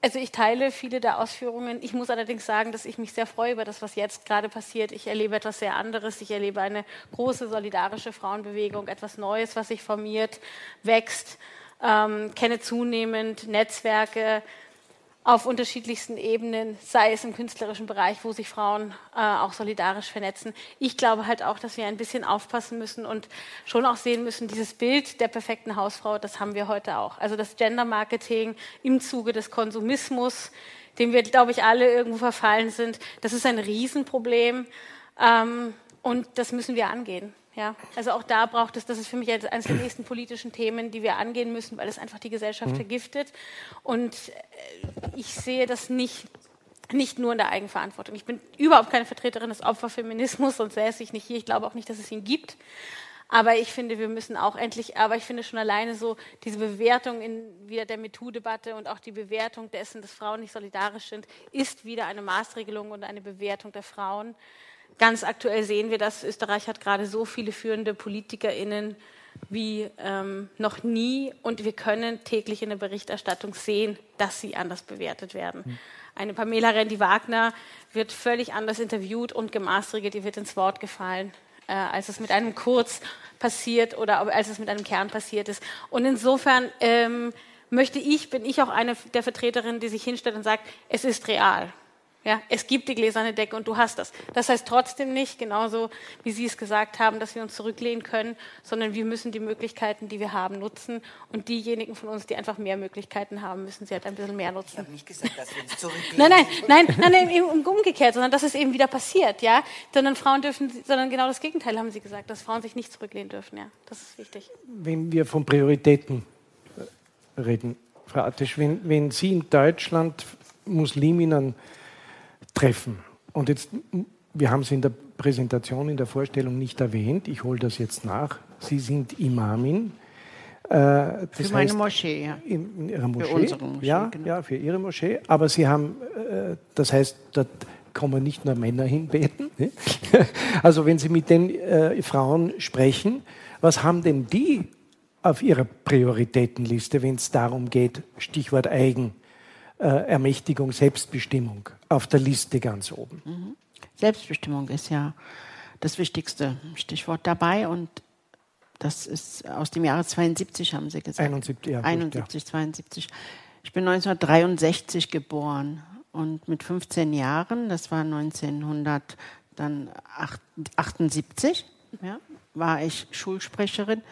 also ich teile viele der Ausführungen. Ich muss allerdings sagen, dass ich mich sehr freue über das, was jetzt gerade passiert. Ich erlebe etwas sehr anderes. Ich erlebe eine große solidarische Frauenbewegung, etwas Neues, was sich formiert, wächst, ähm, kenne zunehmend Netzwerke, auf unterschiedlichsten Ebenen, sei es im künstlerischen Bereich, wo sich Frauen äh, auch solidarisch vernetzen. Ich glaube halt auch, dass wir ein bisschen aufpassen müssen und schon auch sehen müssen, dieses Bild der perfekten Hausfrau, das haben wir heute auch. Also das Gender Marketing im Zuge des Konsumismus, dem wir, glaube ich, alle irgendwo verfallen sind, das ist ein Riesenproblem ähm, und das müssen wir angehen. Ja, also auch da braucht es, das ist für mich eines der nächsten politischen Themen, die wir angehen müssen, weil es einfach die Gesellschaft mhm. vergiftet. Und äh, ich sehe das nicht, nicht nur in der Eigenverantwortung. Ich bin überhaupt keine Vertreterin des Opferfeminismus, sonst säße ich nicht hier. Ich glaube auch nicht, dass es ihn gibt. Aber ich finde, wir müssen auch endlich, aber ich finde schon alleine so diese Bewertung in wieder der MeToo-Debatte und auch die Bewertung dessen, dass Frauen nicht solidarisch sind, ist wieder eine Maßregelung und eine Bewertung der Frauen. Ganz aktuell sehen wir das. Österreich hat gerade so viele führende PolitikerInnen wie ähm, noch nie und wir können täglich in der Berichterstattung sehen, dass sie anders bewertet werden. Mhm. Eine Pamela Rendi-Wagner wird völlig anders interviewt und gemaßregelt, ihr wird ins Wort gefallen, äh, als es mit einem Kurz passiert oder als es mit einem Kern passiert ist. Und insofern ähm, möchte ich, bin ich auch eine der Vertreterinnen, die sich hinstellt und sagt, es ist real. Ja, es gibt die gläserne Decke und du hast das. Das heißt trotzdem nicht, genauso wie Sie es gesagt haben, dass wir uns zurücklehnen können, sondern wir müssen die Möglichkeiten, die wir haben, nutzen. Und diejenigen von uns, die einfach mehr Möglichkeiten haben, müssen sie halt ein bisschen mehr nutzen. Ich habe nicht gesagt, dass wir uns zurücklehnen. Nein, nein, nein, nein, nein eben umgekehrt, sondern dass es eben wieder passiert, ja. Sondern Frauen dürfen, sondern genau das Gegenteil haben Sie gesagt, dass Frauen sich nicht zurücklehnen dürfen, ja. Das ist wichtig. Wenn wir von Prioritäten reden, Frau Attisch, wenn, wenn Sie in Deutschland Musliminnen treffen. Und jetzt, wir haben es in der Präsentation, in der Vorstellung nicht erwähnt. Ich hole das jetzt nach. Sie sind Imamin. Äh, für meine heißt, Moschee, ja. In, in, Ihrer Moschee. Für unsere Moschee, ja, genau. ja, für Ihre Moschee. Aber Sie haben, äh, das heißt, dort kommen nicht nur Männer hinbeten. Ne? also wenn Sie mit den äh, Frauen sprechen, was haben denn die auf ihrer Prioritätenliste, wenn es darum geht, Stichwort Eigen, äh, Ermächtigung, Selbstbestimmung auf der Liste ganz oben. Mhm. Selbstbestimmung ist ja das wichtigste Stichwort dabei und das ist aus dem Jahre 72, haben Sie gesagt. 71, ja. 71, 72. Ich bin 1963 geboren und mit 15 Jahren, das war 1978, ja, war ich Schulsprecherin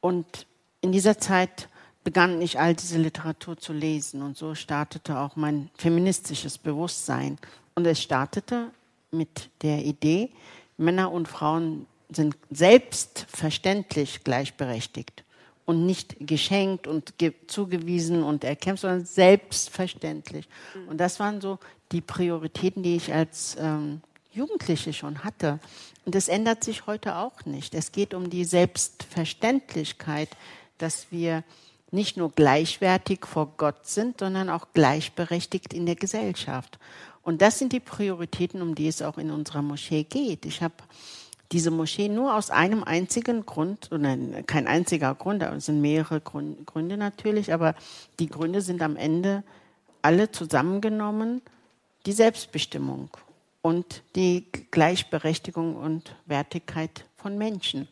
und in dieser Zeit begann ich all diese Literatur zu lesen und so startete auch mein feministisches Bewusstsein. Und es startete mit der Idee, Männer und Frauen sind selbstverständlich gleichberechtigt und nicht geschenkt und zugewiesen und erkämpft, sondern selbstverständlich. Mhm. Und das waren so die Prioritäten, die ich als ähm, Jugendliche schon hatte. Und das ändert sich heute auch nicht. Es geht um die Selbstverständlichkeit, dass wir nicht nur gleichwertig vor Gott sind, sondern auch gleichberechtigt in der Gesellschaft. Und das sind die Prioritäten, um die es auch in unserer Moschee geht. Ich habe diese Moschee nur aus einem einzigen Grund, oder kein einziger Grund, es sind mehrere Gründe natürlich, aber die Gründe sind am Ende alle zusammengenommen, die Selbstbestimmung und die Gleichberechtigung und Wertigkeit von Menschen.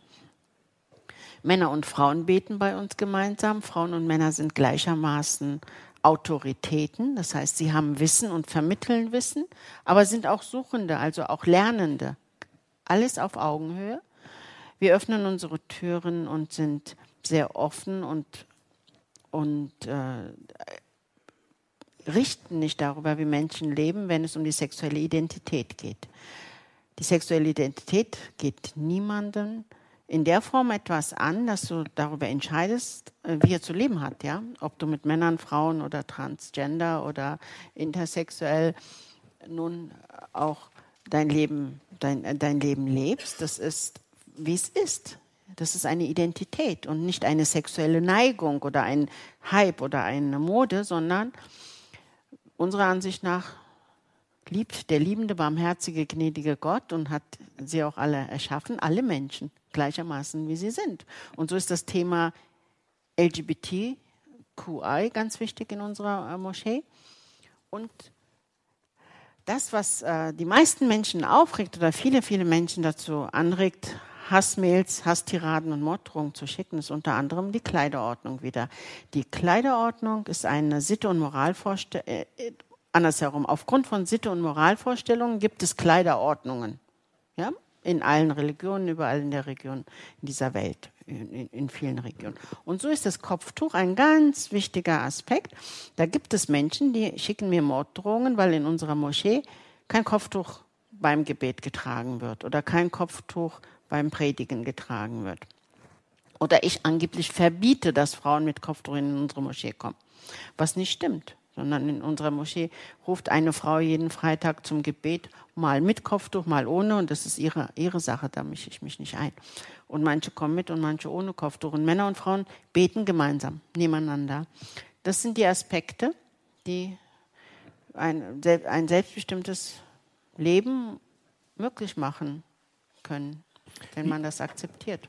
Männer und Frauen beten bei uns gemeinsam. Frauen und Männer sind gleichermaßen Autoritäten, das heißt, sie haben Wissen und vermitteln Wissen, aber sind auch Suchende, also auch Lernende. Alles auf Augenhöhe. Wir öffnen unsere Türen und sind sehr offen und, und äh, richten nicht darüber, wie Menschen leben, wenn es um die sexuelle Identität geht. Die sexuelle Identität geht niemandem in der Form etwas an, dass du darüber entscheidest, äh, wie er zu leben hat, ja. Ob du mit Männern, Frauen oder Transgender oder intersexuell nun auch dein Leben, dein, äh, dein Leben lebst. Das ist, wie es ist. Das ist eine Identität und nicht eine sexuelle Neigung oder ein Hype oder eine Mode, sondern unserer Ansicht nach liebt der liebende, barmherzige, gnädige Gott und hat sie auch alle erschaffen, alle Menschen gleichermaßen, wie sie sind. Und so ist das Thema LGBTQI ganz wichtig in unserer äh, Moschee. Und das, was äh, die meisten Menschen aufregt oder viele, viele Menschen dazu anregt, Hassmails, Hasstiraden und Morddrohungen zu schicken, ist unter anderem die Kleiderordnung wieder. Die Kleiderordnung ist eine Sitte- und Moralvorstellung, äh, äh, andersherum, aufgrund von Sitte- und Moralvorstellungen gibt es Kleiderordnungen. Ja? In allen Religionen, überall in der Region, in dieser Welt, in, in, vielen Regionen. Und so ist das Kopftuch ein ganz wichtiger Aspekt. Da gibt es Menschen, die schicken mir Morddrohungen, weil in unserer Moschee kein Kopftuch beim Gebet getragen wird oder kein Kopftuch beim Predigen getragen wird. Oder ich angeblich verbiete, dass Frauen mit Kopftuch in unsere Moschee kommen. Was nicht stimmt, sondern in unserer Moschee ruft eine Frau jeden Freitag zum Gebet, mal mit Kopftuch, mal ohne, und das ist ihre, ihre Sache, da mische ich mich nicht ein. Und manche kommen mit und manche ohne Kopftuch. Und Männer und Frauen beten gemeinsam, nebeneinander. Das sind die Aspekte, die ein, ein selbstbestimmtes Leben möglich machen können wenn man das akzeptiert.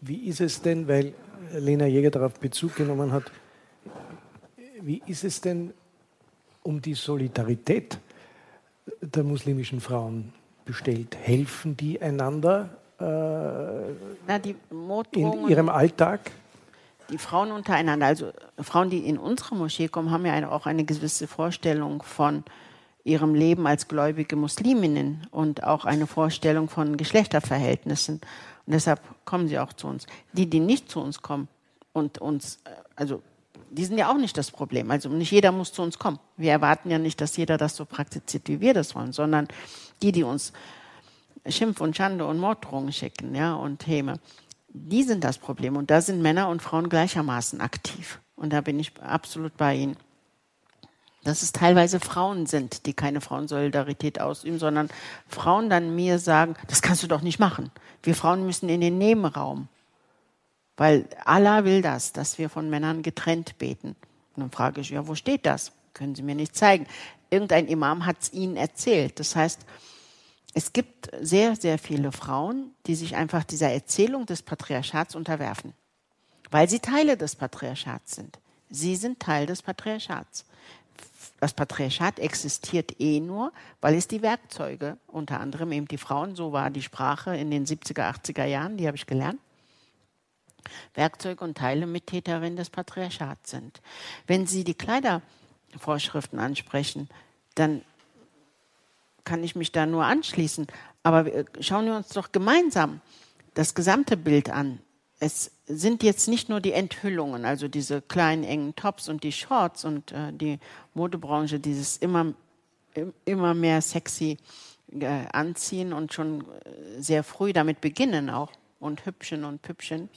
Wie ist es denn, weil Lena Jäger darauf Bezug genommen hat, wie ist es denn um die Solidarität der muslimischen Frauen bestellt? Helfen die einander äh, Na, die in ihrem Alltag? Die Frauen untereinander, also Frauen, die in unsere Moschee kommen, haben ja auch eine gewisse Vorstellung von ihrem Leben als gläubige Musliminnen und auch eine Vorstellung von Geschlechterverhältnissen. Und deshalb kommen sie auch zu uns. Die, die nicht zu uns kommen und uns, äh, also die sind ja auch nicht das Problem. Also nicht jeder muss zu uns kommen. Wir erwarten ja nicht, dass jeder das so praktiziert, wie wir das wollen, sondern die, die uns Schimpf und Schande und Morddrohungen schicken, ja, und Häme, die sind das Problem. Und da sind Männer und Frauen gleichermaßen aktiv. Und da bin ich absolut bei Ihnen dass es teilweise Frauen sind, die keine Frauensolidarität ausüben, sondern Frauen dann mir sagen, das kannst du doch nicht machen. Wir Frauen müssen in den Nebenraum. Weil Allah will das, dass wir von Männern getrennt beten. Und dann frage ich, ja, wo steht das? Können Sie mir nicht zeigen. Irgendein Imam hat es Ihnen erzählt. Das heißt, es gibt sehr, sehr viele Frauen, die sich einfach dieser Erzählung des Patriarchats unterwerfen, weil sie Teile des Patriarchats sind. Sie sind Teil des Patriarchats das Patriarchat existiert eh nur, weil es die Werkzeuge, unter anderem eben die Frauen, so war die Sprache in den 70er, 80er Jahren, die habe ich gelernt, Werkzeuge und Teile Mittäterin des Patriarchats sind. Wenn Sie die Kleidervorschriften ansprechen, dann kann ich mich da nur anschließen. Aber schauen wir uns doch gemeinsam das gesamte Bild an es sind jetzt nicht nur die Enthüllungen, also diese kleinen engen Tops und die Shorts und äh, die Modebranche, dieses immer, immer mehr sexy äh, anziehen und schon äh, sehr früh damit beginnen auch und hübschen und püppchen.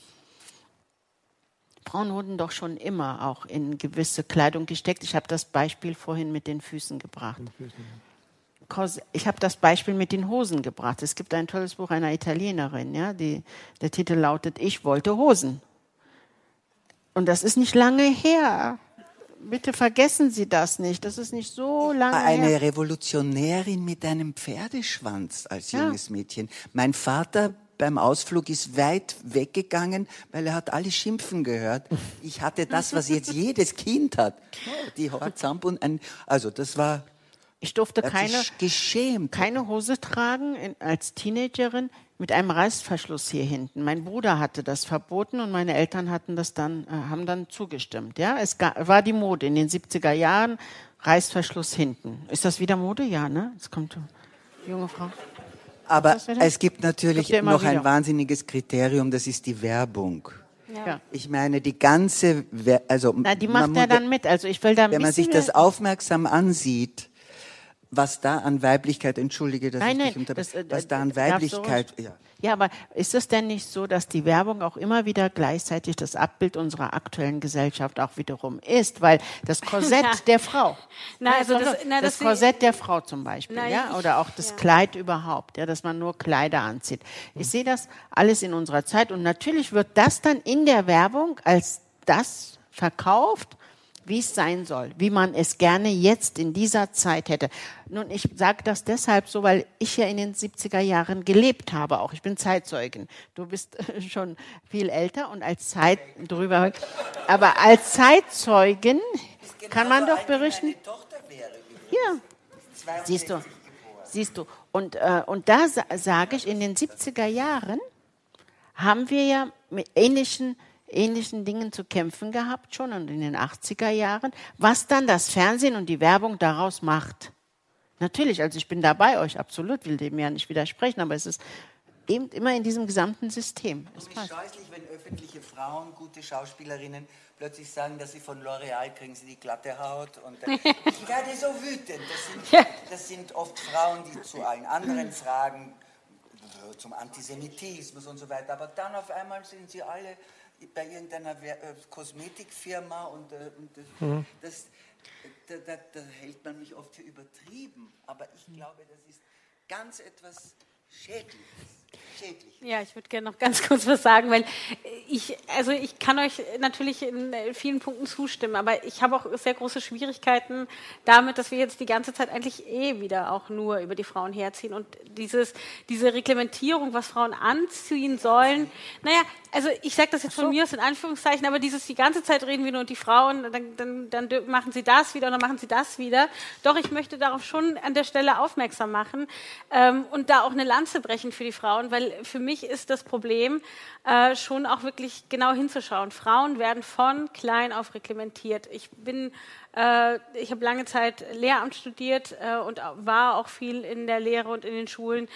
Frauen wurden doch schon immer auch in gewisse Kleidung gesteckt. Ich habe das Beispiel vorhin mit den Füßen gebracht. Ich habe das Beispiel mit den Hosen gebracht. Es gibt ein tolles Buch einer Italienerin, ja, die, der Titel lautet Ich wollte Hosen. Und das ist nicht lange her. Bitte vergessen Sie das nicht. Das ist nicht so lange Eine her. Revolutionärin mit einem Pferdeschwanz als junges ja. Mädchen. Mein Vater beim Ausflug ist weit weggegangen, weil er hat alle schimpfen gehört. Ich hatte das, was jetzt jedes Kind hat. Die Horzamp und ein, also das war ich durfte keine, keine Hose tragen in, als Teenagerin mit einem Reißverschluss hier hinten. Mein Bruder hatte das verboten und meine Eltern hatten das dann, äh, haben dann zugestimmt. Ja, es war die Mode in den 70er Jahren, Reißverschluss hinten. Ist das wieder Mode? Ja, ne? Jetzt kommt die junge Frau. Aber es gibt natürlich noch wieder. ein wahnsinniges Kriterium, das ist die Werbung. Ja. Ich meine, die ganze, also Na, die macht er dann mit. Also ich will da wenn man sich das aufmerksam ansieht, was da an Weiblichkeit, entschuldige, dass Nein, ich dich nein, unter, das, äh, was da an darfst du Weiblichkeit, ja. Ja, aber ist es denn nicht so, dass die Werbung auch immer wieder gleichzeitig das Abbild unserer aktuellen Gesellschaft auch wiederum ist? Weil das Korsett der Frau, Na, also das- na, das das- Korsett der Frau zum Beispiel, Na, ja, ich- oder auch das ja. Kleid überhaupt, ja, dass man nur Kleider anzieht. Ich sehe das alles in unserer Zeit und natürlich wird das dann in der Werbung als das verkauft, wie es sein soll, wie man es gerne jetzt in dieser Zeit hätte. Nun, ich sage das deshalb so, weil ich ja in den 70er Jahren gelebt habe auch. Ich bin Zeitzeugin. Du bist schon viel älter und als Zeit drüber. Aber als Zeitzeugin kann man doch berichten. Ja. Siehst du, siehst du. Und, äh, und da sa sage ich, in den 70er Jahren haben wir ja mit ähnlichen, ähnlichen Dingen zu kämpfen gehabt, schon und in den 80er Jahren, was dann das Fernsehen und die Werbung daraus macht. Natürlich, also ich bin da bei euch, absolut, will dem ja nicht widersprechen, aber es ist eben immer in diesem gesamten System. Es Es ist scheußlich, wenn öffentliche Frauen, gute Schauspielerinnen, plötzlich sagen, dass sie von L'Oreal kriegen sie die glatte Haut. Und ich werde so wütend. Das sind, das sind oft Frauen, die zu allen anderen Fragen, zum Antisemitismus und so weiter, aber dann auf einmal sind sie alle bei irgendeiner äh, Kosmetikfirma und, äh, und das, das da, da, da hält man mich oft für übertrieben. Aber ich glaube, das ist ganz etwas Schädliches. Schädliches. Ja, ich würde gerne noch ganz kurz was sagen, weil ich, also ich kann euch natürlich in vielen Punkten zustimmen, aber ich habe auch sehr große Schwierigkeiten damit, dass wir jetzt die ganze Zeit eigentlich eh wieder auch nur über die Frauen herziehen und dieses, diese Reglementierung, was Frauen anziehen sollen. Naja, also ich sage das jetzt von mir aus in Anführungszeichen, aber dieses die ganze Zeit reden wir nur und die Frauen, dann, dann, dann machen sie das wieder und dann machen sie das wieder. Doch ich möchte darauf schon an der Stelle aufmerksam machen ähm, und da auch eine Lanze brechen für die Frauen, weil für mich ist das Problem äh, schon auch wirklich genau hinzuschauen. Frauen werden von klein auf reglementiert. Ich bin äh, ich habe lange Zeit Lehramt studiert äh, und war auch viel in der Lehre und in den Schulen.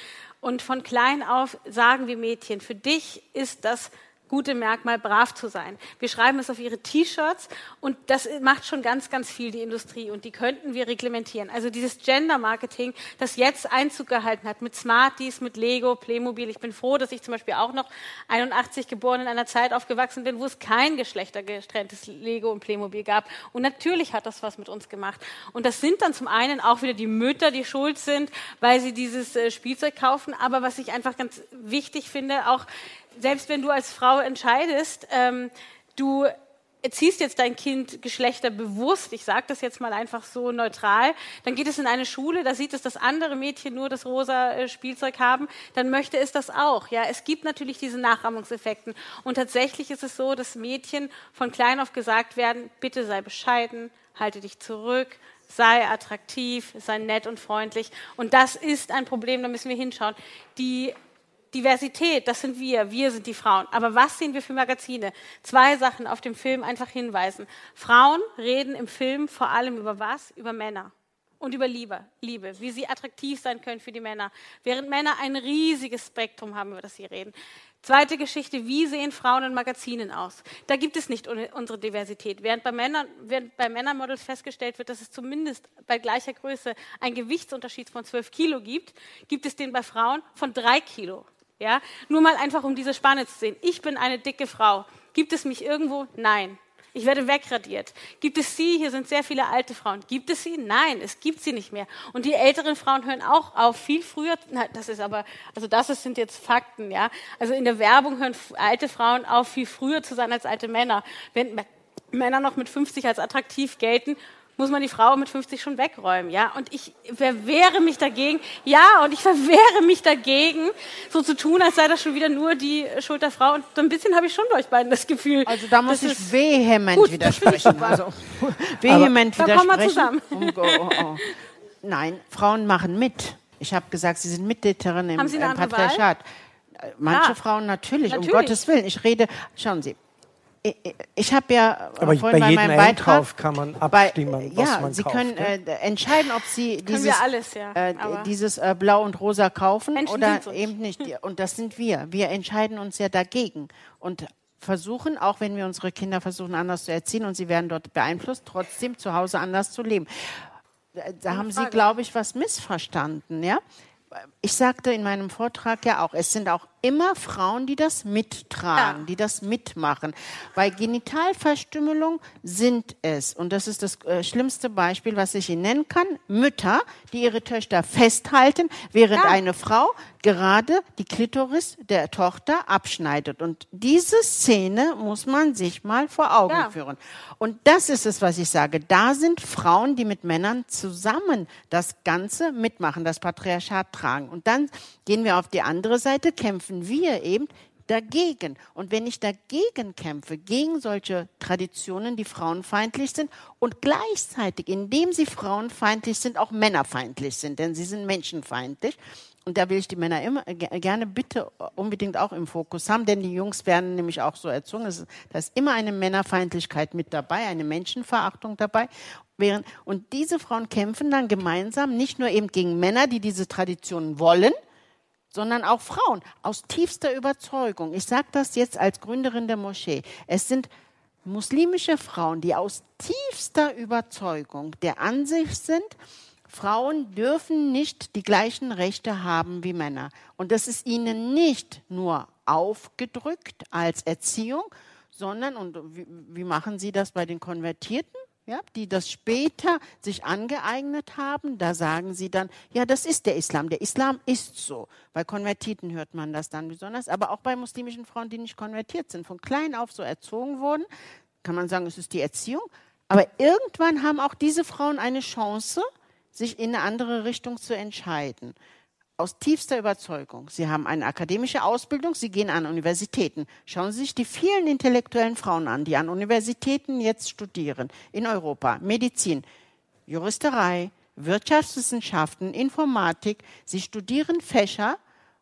Und von klein auf sagen wir Mädchen, für dich ist das gute Merkmal, brav zu sein. Wir schreiben es auf ihre T-Shirts und das macht schon ganz, ganz viel die Industrie und die könnten wir reglementieren. Also dieses Gender-Marketing, das jetzt Einzug gehalten hat mit Smarties, mit Lego, Playmobil. Ich bin froh, dass ich zum Beispiel auch noch 81 geboren in einer Zeit aufgewachsen bin, wo es kein geschlechtergetrenntes Lego und Playmobil gab. Und natürlich hat das was mit uns gemacht. Und das sind dann zum einen auch wieder die Mütter, die schuld sind, weil sie dieses äh, Spielzeug kaufen. Aber was ich einfach ganz wichtig finde, auch selbst wenn du als Frau entscheidest, ähm, du erziehst jetzt dein Kind geschlechterbewusst, ich sage das jetzt mal einfach so neutral, dann geht es in eine Schule, da sieht es, dass andere Mädchen nur das rosa äh, Spielzeug haben, dann möchte es das auch. Ja, es gibt natürlich diese Nachahmungseffekten und tatsächlich ist es so, dass Mädchen von klein auf gesagt werden, bitte sei bescheiden, halte dich zurück, sei attraktiv, sei nett und freundlich und das ist ein Problem, da müssen wir hinschauen. Die Diversität, das sind wir, wir sind die Frauen. Aber was sehen wir für Magazine? Zwei Sachen auf dem Film einfach hinweisen. Frauen reden im Film vor allem über was? Über Männer und über Liebe, Liebe, wie sie attraktiv sein können für die Männer, während Männer ein riesiges Spektrum haben, über das sie reden. Zweite Geschichte, wie sehen Frauen in Magazinen aus? Da gibt es nicht un- unsere Diversität. Während bei, Männern, während bei Männermodels festgestellt wird, dass es zumindest bei gleicher Größe einen Gewichtsunterschied von 12 Kilo gibt, gibt es den bei Frauen von drei Kilo. Ja? Nur mal einfach, um diese Spanne zu sehen. Ich bin eine dicke Frau. Gibt es mich irgendwo? Nein. Ich werde wegradiert. Gibt es sie? Hier sind sehr viele alte Frauen. Gibt es sie? Nein, es gibt sie nicht mehr. Und die älteren Frauen hören auch auf, viel früher. Na, das ist aber, also das ist, sind jetzt Fakten, ja. Also in der Werbung hören alte Frauen auf, viel früher zu sein als alte Männer. Wenn Männer noch mit 50 als attraktiv gelten, muss man die Frau mit 50 schon wegräumen, ja? Und ich verwehre mich dagegen, ja, und ich verwehre mich dagegen, so zu tun, als sei das schon wieder nur die Schuld der Frau. Und so ein bisschen habe ich schon bei euch beiden das Gefühl. Also da muss ich vehement Gut, widersprechen. Also, vehement Aber- Da kommen wir widersprechen. zusammen. Oh, oh, oh. Nein, Frauen machen mit. Ich habe gesagt, sie sind Mittäterin im, im Patriarchat. Äh, Manche Ah, Frauen natürlich, natürlich. um Gottes Willen. Ich rede, schauen Sie. Ich, habe ja Aber vorhin bei bei jedem meinem Einkauf Beitrag, kann man bei, abstimmen, was ja, man Sie kauft. können ne? äh, entscheiden, ob Sie dieses, alles, ja, äh, dieses äh, Blau und Rosa kaufen Menschen oder eben nicht. Und das sind wir. Wir entscheiden uns ja dagegen und versuchen, auch wenn wir unsere Kinder versuchen anders zu erziehen und sie werden dort beeinflusst, trotzdem zu Hause anders zu leben. da haben Sie, glaube ich, was missverstanden. Ja? Ich sagte in meinem Vortrag ja auch, es sind auch immer Frauen, die das mittragen, ja. die das mitmachen. Bei Genitalverstümmelung sind es, und das ist das äh, schlimmste Beispiel, was ich Ihnen nennen kann, Mütter, die ihre Töchter festhalten, während ja. eine Frau gerade die Klitoris der Tochter abschneidet. Und diese Szene muss man sich mal vor Augen ja. führen. Und das ist es, was ich sage. Da sind Frauen, die mit Männern zusammen das Ganze mitmachen, das Patriarchat tragen. Und dann gehen wir auf die andere Seite, kämpfen kämpfen wir eben dagegen. Und wenn ich dagegen kämpfe, gegen solche Traditionen, die frauenfeindlich sind und gleichzeitig, indem sie frauenfeindlich sind, auch männerfeindlich sind, denn sie sind menschenfeindlich. Und da will ich die Männer immer gerne bitte unbedingt auch im Fokus haben, denn die Jungs werden nämlich auch so erzogen. Da ist immer eine Männerfeindlichkeit mit dabei, eine Menschenverachtung dabei. Und diese Frauen kämpfen dann gemeinsam nicht nur eben gegen Männer, die diese Traditionen wollen, sondern auch Frauen aus tiefster Überzeugung. Ich sage das jetzt als Gründerin der Moschee. Es sind muslimische Frauen, die aus tiefster Überzeugung der Ansicht sind, Frauen dürfen nicht die gleichen Rechte haben wie Männer. Und das ist ihnen nicht nur aufgedrückt als Erziehung, sondern, und wie, wie machen sie das bei den Konvertierten? Ja, die das später sich angeeignet haben, da sagen sie dann, ja, das ist der Islam. Der Islam ist so. Bei Konvertiten hört man das dann besonders, aber auch bei muslimischen Frauen, die nicht konvertiert sind, von klein auf so erzogen wurden, kann man sagen, es ist die Erziehung. Aber irgendwann haben auch diese Frauen eine Chance, sich in eine andere Richtung zu entscheiden aus tiefster Überzeugung. Sie haben eine akademische Ausbildung, Sie gehen an Universitäten. Schauen Sie sich die vielen intellektuellen Frauen an, die an Universitäten jetzt studieren, in Europa. Medizin, Juristerei, Wirtschaftswissenschaften, Informatik. Sie studieren Fächer,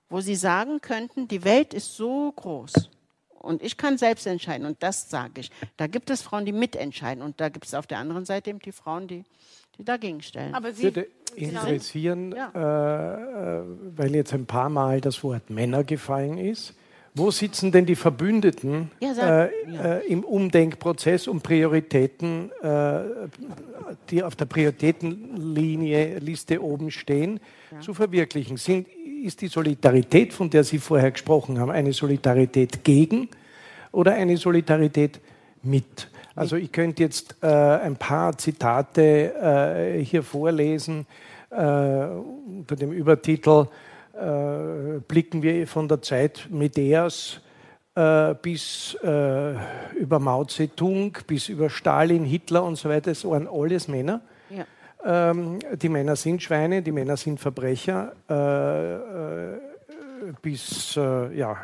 wo Sie sagen könnten, die Welt ist so groß. Und ich kann selbst entscheiden. Und das sage ich. Da gibt es Frauen, die mitentscheiden. Und da gibt es auf der anderen Seite eben die Frauen, die die dagegen stellen. Aber Sie würde interessieren, ja. äh, weil jetzt ein paar Mal das Wort Männer gefallen ist. Wo sitzen denn die Verbündeten ja, äh, ja. äh, im Umdenkprozess, um Prioritäten, äh, die auf der Prioritätenlinie Liste oben stehen, zu verwirklichen? Sind, ist die Solidarität, von der Sie vorher gesprochen haben, eine Solidarität gegen oder eine Solidarität mit? Also ich könnte jetzt äh, ein paar Zitate äh, hier vorlesen äh, unter dem Übertitel äh, Blicken wir von der Zeit Medeas äh, bis äh, über Mao Zedong, bis über Stalin, Hitler und so weiter. Das waren alles Männer. Ja. Ähm, die Männer sind Schweine, die Männer sind Verbrecher bis ja,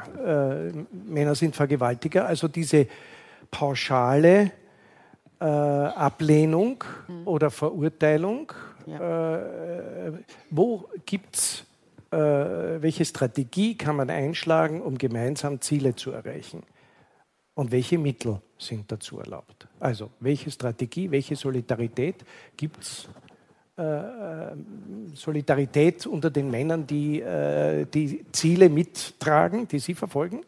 Männer sind Vergewaltiger. Also diese pauschale äh, Ablehnung mhm. oder Verurteilung. Ja. Äh, wo gibt es, äh, welche Strategie kann man einschlagen, um gemeinsam Ziele zu erreichen? Und welche Mittel sind dazu erlaubt? Also, welche Strategie, welche Solidarität gibt es? Äh, Solidarität unter den Männern, die äh, die Ziele mittragen, die sie verfolgen?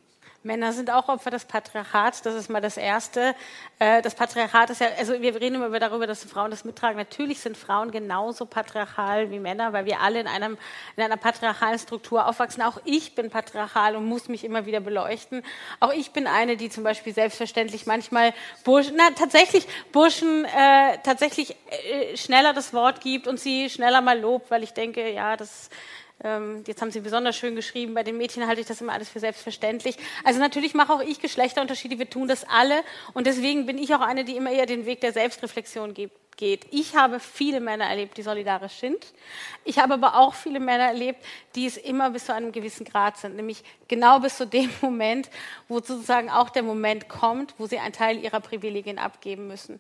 Männer sind auch Opfer des Patriarchats, das ist mal das Erste. Äh, das Patriarchat ist ja, also wir reden immer darüber, dass Frauen das mittragen. Natürlich sind Frauen genauso patriarchal wie Männer, weil wir alle in, einem, in einer patriarchalen Struktur aufwachsen. Auch ich bin patriarchal und muss mich immer wieder beleuchten. Auch ich bin eine, die zum Beispiel selbstverständlich manchmal Burschen, na tatsächlich Burschen äh, tatsächlich äh, schneller das Wort gibt und sie schneller mal lobt, weil ich denke, ja, das ähm, jetzt haben Sie besonders schön geschrieben, bei den Mädchen halte ich das immer alles für selbstverständlich. Also natürlich mache auch ich Geschlechterunterschiede, wir tun das alle. Und deswegen bin ich auch eine, die immer eher den Weg der Selbstreflexion geht. Ich habe viele Männer erlebt, die solidarisch sind. Ich habe aber auch viele Männer erlebt, die es immer bis zu einem gewissen Grad sind, nämlich genau bis zu dem Moment, wo sozusagen auch der Moment kommt, wo sie einen Teil ihrer Privilegien abgeben müssen.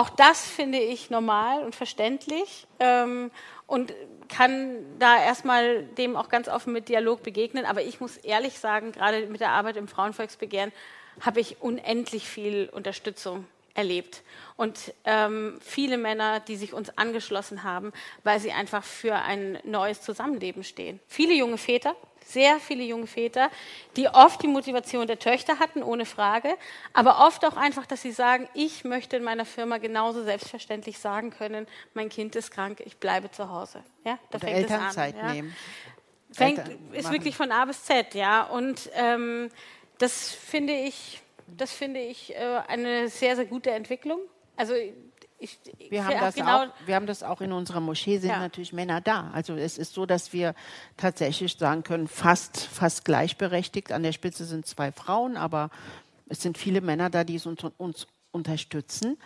Auch das finde ich normal und verständlich. Ähm, und kann da erstmal dem auch ganz offen mit Dialog begegnen. Aber ich muss ehrlich sagen, gerade mit der Arbeit im Frauenvolksbegehren habe ich unendlich viel Unterstützung erlebt. Und ähm, viele Männer, die sich uns angeschlossen haben, weil sie einfach für ein neues Zusammenleben stehen. Viele junge Väter, sehr viele junge Väter, die oft die Motivation der Töchter hatten, ohne Frage, aber oft auch einfach, dass sie sagen, ich möchte in meiner Firma genauso selbstverständlich sagen können, mein Kind ist krank, ich bleibe zu Hause. Ja, da Oder fängt Elternzeit es an. Nehmen. Fängt, ist wirklich von A bis Z, ja. Und ähm, das finde ich, das finde ich äh, eine sehr, sehr gute Entwicklung. Also ich, wir, haben das genau auch, wir haben das auch in unserer Moschee, sind ja. natürlich Männer da. Also es ist so, dass wir tatsächlich sagen können, fast, fast gleichberechtigt. An der Spitze sind zwei Frauen, aber es sind viele Männer da, die uns, uns unterstützen.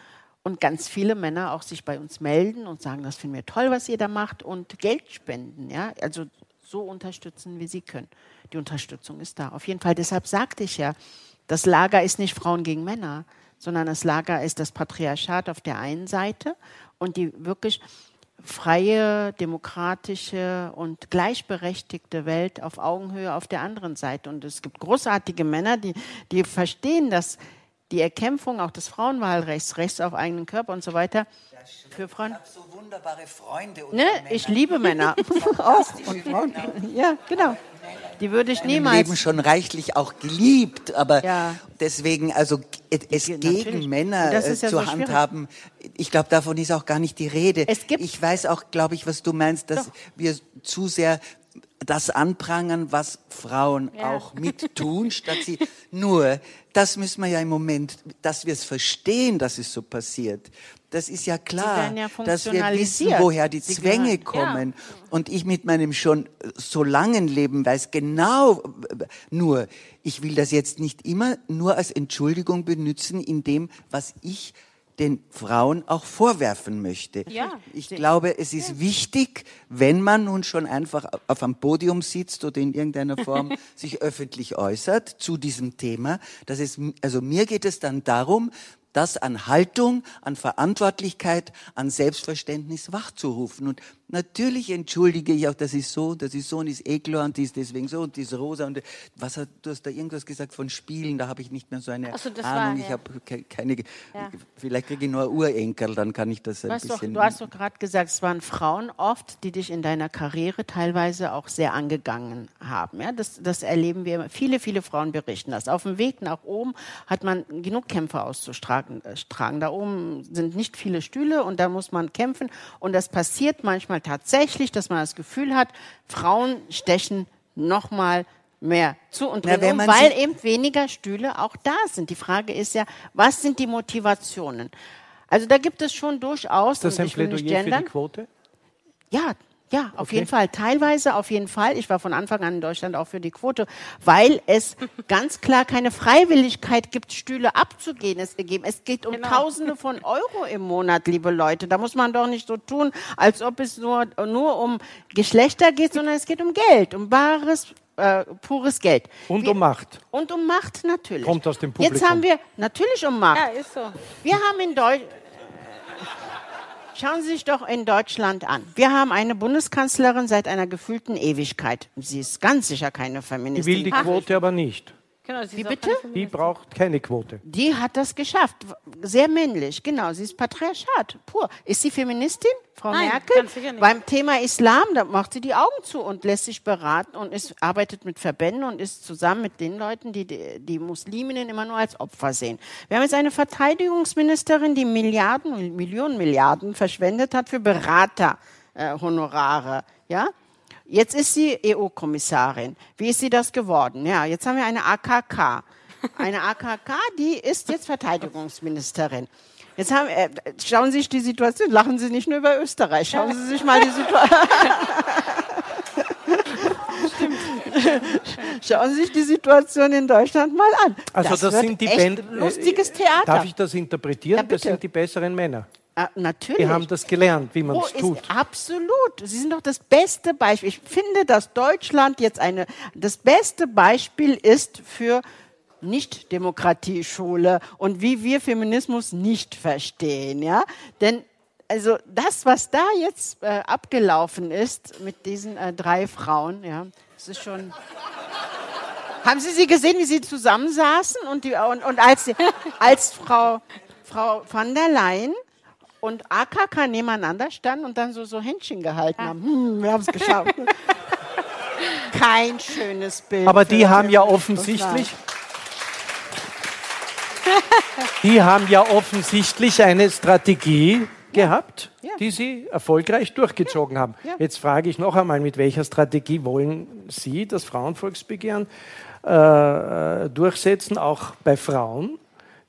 Und ganz viele Männer auch sich bei uns melden und sagen, das finden wir toll, was ihr da macht und Geld spenden. Ja? Also so unterstützen, wie sie können. Die Unterstützung ist da. Auf jeden Fall, deshalb sagte ich ja, das Lager ist nicht Frauen gegen Männer sondern das Lager ist das Patriarchat auf der einen Seite und die wirklich freie, demokratische und gleichberechtigte Welt auf Augenhöhe auf der anderen Seite. Und es gibt großartige Männer, die, die verstehen, dass die Erkämpfung auch des Frauenwahlrechts, Rechts auf eigenen Körper und so weiter, für Frauen. Ich habe so wunderbare Freunde. Ne? Ich liebe Männer. auch. Und Frauen. Ja, genau. Die würde ich niemals. Leben schon reichlich auch geliebt, aber ja. deswegen, also es ja, gegen. Männer äh, ja zu so handhaben, ich glaube, davon ist auch gar nicht die Rede. ich weiß auch, glaube ich, was du meinst, dass Doch. wir zu sehr das anprangern, was Frauen ja. auch mittun, statt sie nur, das müssen wir ja im Moment, dass wir es verstehen, dass es so passiert. Das ist ja klar, ja dass wir wissen, woher die Sie Zwänge gehören. kommen. Ja. Und ich mit meinem schon so langen Leben weiß genau, nur, ich will das jetzt nicht immer nur als Entschuldigung benutzen in dem, was ich den Frauen auch vorwerfen möchte. Ja. Ich glaube, es ist wichtig, wenn man nun schon einfach auf einem Podium sitzt oder in irgendeiner Form sich öffentlich äußert zu diesem Thema, dass es, also mir geht es dann darum, das an Haltung, an Verantwortlichkeit, an Selbstverständnis wachzurufen. Und Natürlich entschuldige ich auch, das ist so, das ist so und ist eh klar und die ist deswegen so und die ist rosa und was hat, du hast da irgendwas gesagt von Spielen, da habe ich nicht mehr so eine so, Ahnung. War, ja. Ich habe keine, ja. vielleicht kriege ich nur Urenkel, dann kann ich das ein weißt bisschen. Doch, du hast doch gerade gesagt, es waren Frauen oft, die dich in deiner Karriere teilweise auch sehr angegangen haben. Ja, das, das erleben wir. Viele, viele Frauen berichten das. Auf dem Weg nach oben hat man genug Kämpfe auszutragen. Äh, da oben sind nicht viele Stühle und da muss man kämpfen und das passiert manchmal tatsächlich, dass man das Gefühl hat, Frauen stechen noch mal mehr zu und Na, um, weil eben weniger Stühle auch da sind. Die Frage ist ja, was sind die Motivationen? Also da gibt es schon durchaus. Ist das ein Plädoyer für die Quote? Ja, ja, auf okay. jeden Fall. Teilweise auf jeden Fall. Ich war von Anfang an in Deutschland auch für die Quote, weil es ganz klar keine Freiwilligkeit gibt, Stühle abzugehen. Es, es geht um genau. Tausende von Euro im Monat, liebe Leute. Da muss man doch nicht so tun, als ob es nur, nur um Geschlechter geht, sondern es geht um Geld, um bares, äh, pures Geld. Und wir, um Macht. Und um Macht natürlich. Kommt aus dem Publikum. Jetzt haben wir natürlich um Macht. Ja, ist so. Wir haben in Deutschland Schauen Sie sich doch in Deutschland an. Wir haben eine Bundeskanzlerin seit einer gefühlten Ewigkeit. Sie ist ganz sicher keine Feministin. Die will die Quote aber nicht. Genau, Wie bitte? Die braucht keine Quote. Die hat das geschafft. Sehr männlich, genau. Sie ist Patriarchat, pur. Ist sie Feministin, Frau Nein, Merkel? Beim Thema Islam, da macht sie die Augen zu und lässt sich beraten und ist, arbeitet mit Verbänden und ist zusammen mit den Leuten, die, die die Musliminnen immer nur als Opfer sehen. Wir haben jetzt eine Verteidigungsministerin, die Milliarden, Millionen Milliarden verschwendet hat für Beraterhonorare. Äh, ja? Jetzt ist sie EU-Kommissarin. Wie ist sie das geworden? Ja, jetzt haben wir eine AKK. Eine AKK, die ist jetzt Verteidigungsministerin. Jetzt haben, äh, schauen Sie sich die Situation, lachen Sie nicht nur über Österreich, schauen Sie sich mal die Situation. Schauen Sie sich die Situation in Deutschland mal an. Also das, das sind die Band lustiges Theater. Darf ich das interpretieren? Ja, das sind die besseren Männer. Ah, natürlich. Wir haben das gelernt, wie man es tut. absolut. Sie sind doch das beste Beispiel. Ich finde, dass Deutschland jetzt eine, das beste Beispiel ist für Nicht-Demokratieschule und wie wir Feminismus nicht verstehen, ja? Denn also das, was da jetzt äh, abgelaufen ist mit diesen äh, drei Frauen, ja, das ist schon. Haben Sie sie gesehen, wie sie zusammensaßen und, die, und, und als, als Frau Frau von der Leyen und AKK nebeneinander standen und dann so, so Händchen gehalten haben. Hm, wir haben es geschafft. Kein schönes Bild. Aber die haben ja offensichtlich, die haben ja offensichtlich eine Strategie gehabt, Ja. die sie erfolgreich durchgezogen haben. Ja. Jetzt frage ich noch einmal, mit welcher Strategie wollen Sie das Frauenvolksbegehren äh, durchsetzen, auch bei Frauen,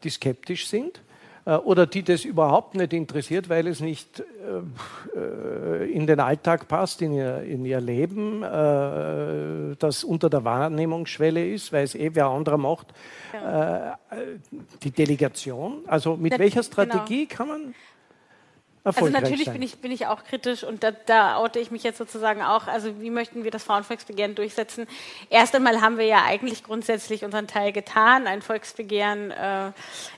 die skeptisch sind? Äh, Oder die das überhaupt nicht interessiert, weil es nicht äh, äh, in den Alltag passt, in ihr, in ihr Leben, das unter der Wahrnehmungsschwelle ist, weil es eh wer anderer macht. Äh, die Delegation, also mit Ja, welcher genau. Strategie kann man Also natürlich bin ich, bin ich auch kritisch und da, da oute ich mich jetzt sozusagen auch. Also wie möchten wir das Frauenvolksbegehren durchsetzen? Erst einmal haben wir ja eigentlich grundsätzlich unseren Teil getan. Ein Volksbegehren äh,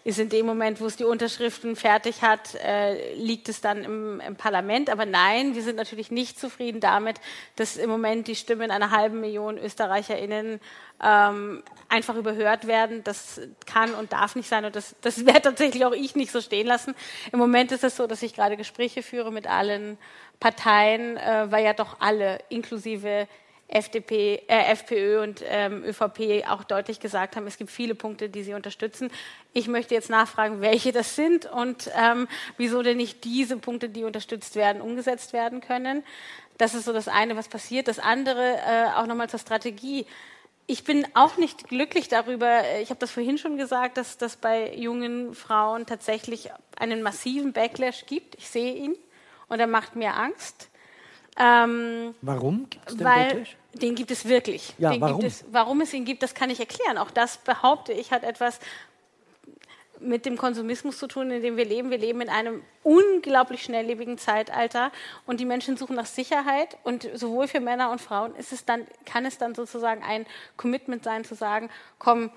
ist in dem Moment, wo es die Unterschriften fertig hat, äh, liegt es dann im, im Parlament. Aber nein, wir sind natürlich nicht zufrieden damit, dass im Moment die Stimmen einer halben Million ÖsterreicherInnen ähm, einfach überhört werden. Das kann und darf nicht sein und das, das werde tatsächlich auch ich nicht so stehen lassen. Im Moment ist es so, dass ich gerade Gespräche führe mit allen Parteien, äh, weil ja doch alle, inklusive FDP, äh, FPÖ und ähm, ÖVP auch deutlich gesagt haben, es gibt viele Punkte, die sie unterstützen. Ich möchte jetzt nachfragen, welche das sind und ähm, wieso denn nicht diese Punkte, die unterstützt werden, umgesetzt werden können. Das ist so das eine, was passiert. Das andere, äh, auch nochmal zur Strategie. Ich bin auch nicht glücklich darüber, ich habe das vorhin schon gesagt, dass das bei jungen Frauen tatsächlich einen massiven Backlash gibt. Ich sehe ihn und er macht mir Angst. Ähm, Warum gibt es den weil Backlash? den gibt es wirklich. Ja, den warum? Gibt es, warum es ihn gibt, das kann ich erklären. Auch das behaupte ich hat etwas mit dem Konsumismus zu tun, in dem wir leben. Wir leben in einem unglaublich schnelllebigen Zeitalter und die Menschen suchen nach Sicherheit und sowohl für Männer und Frauen ist es dann, kann es dann sozusagen ein Commitment sein, zu sagen, komm,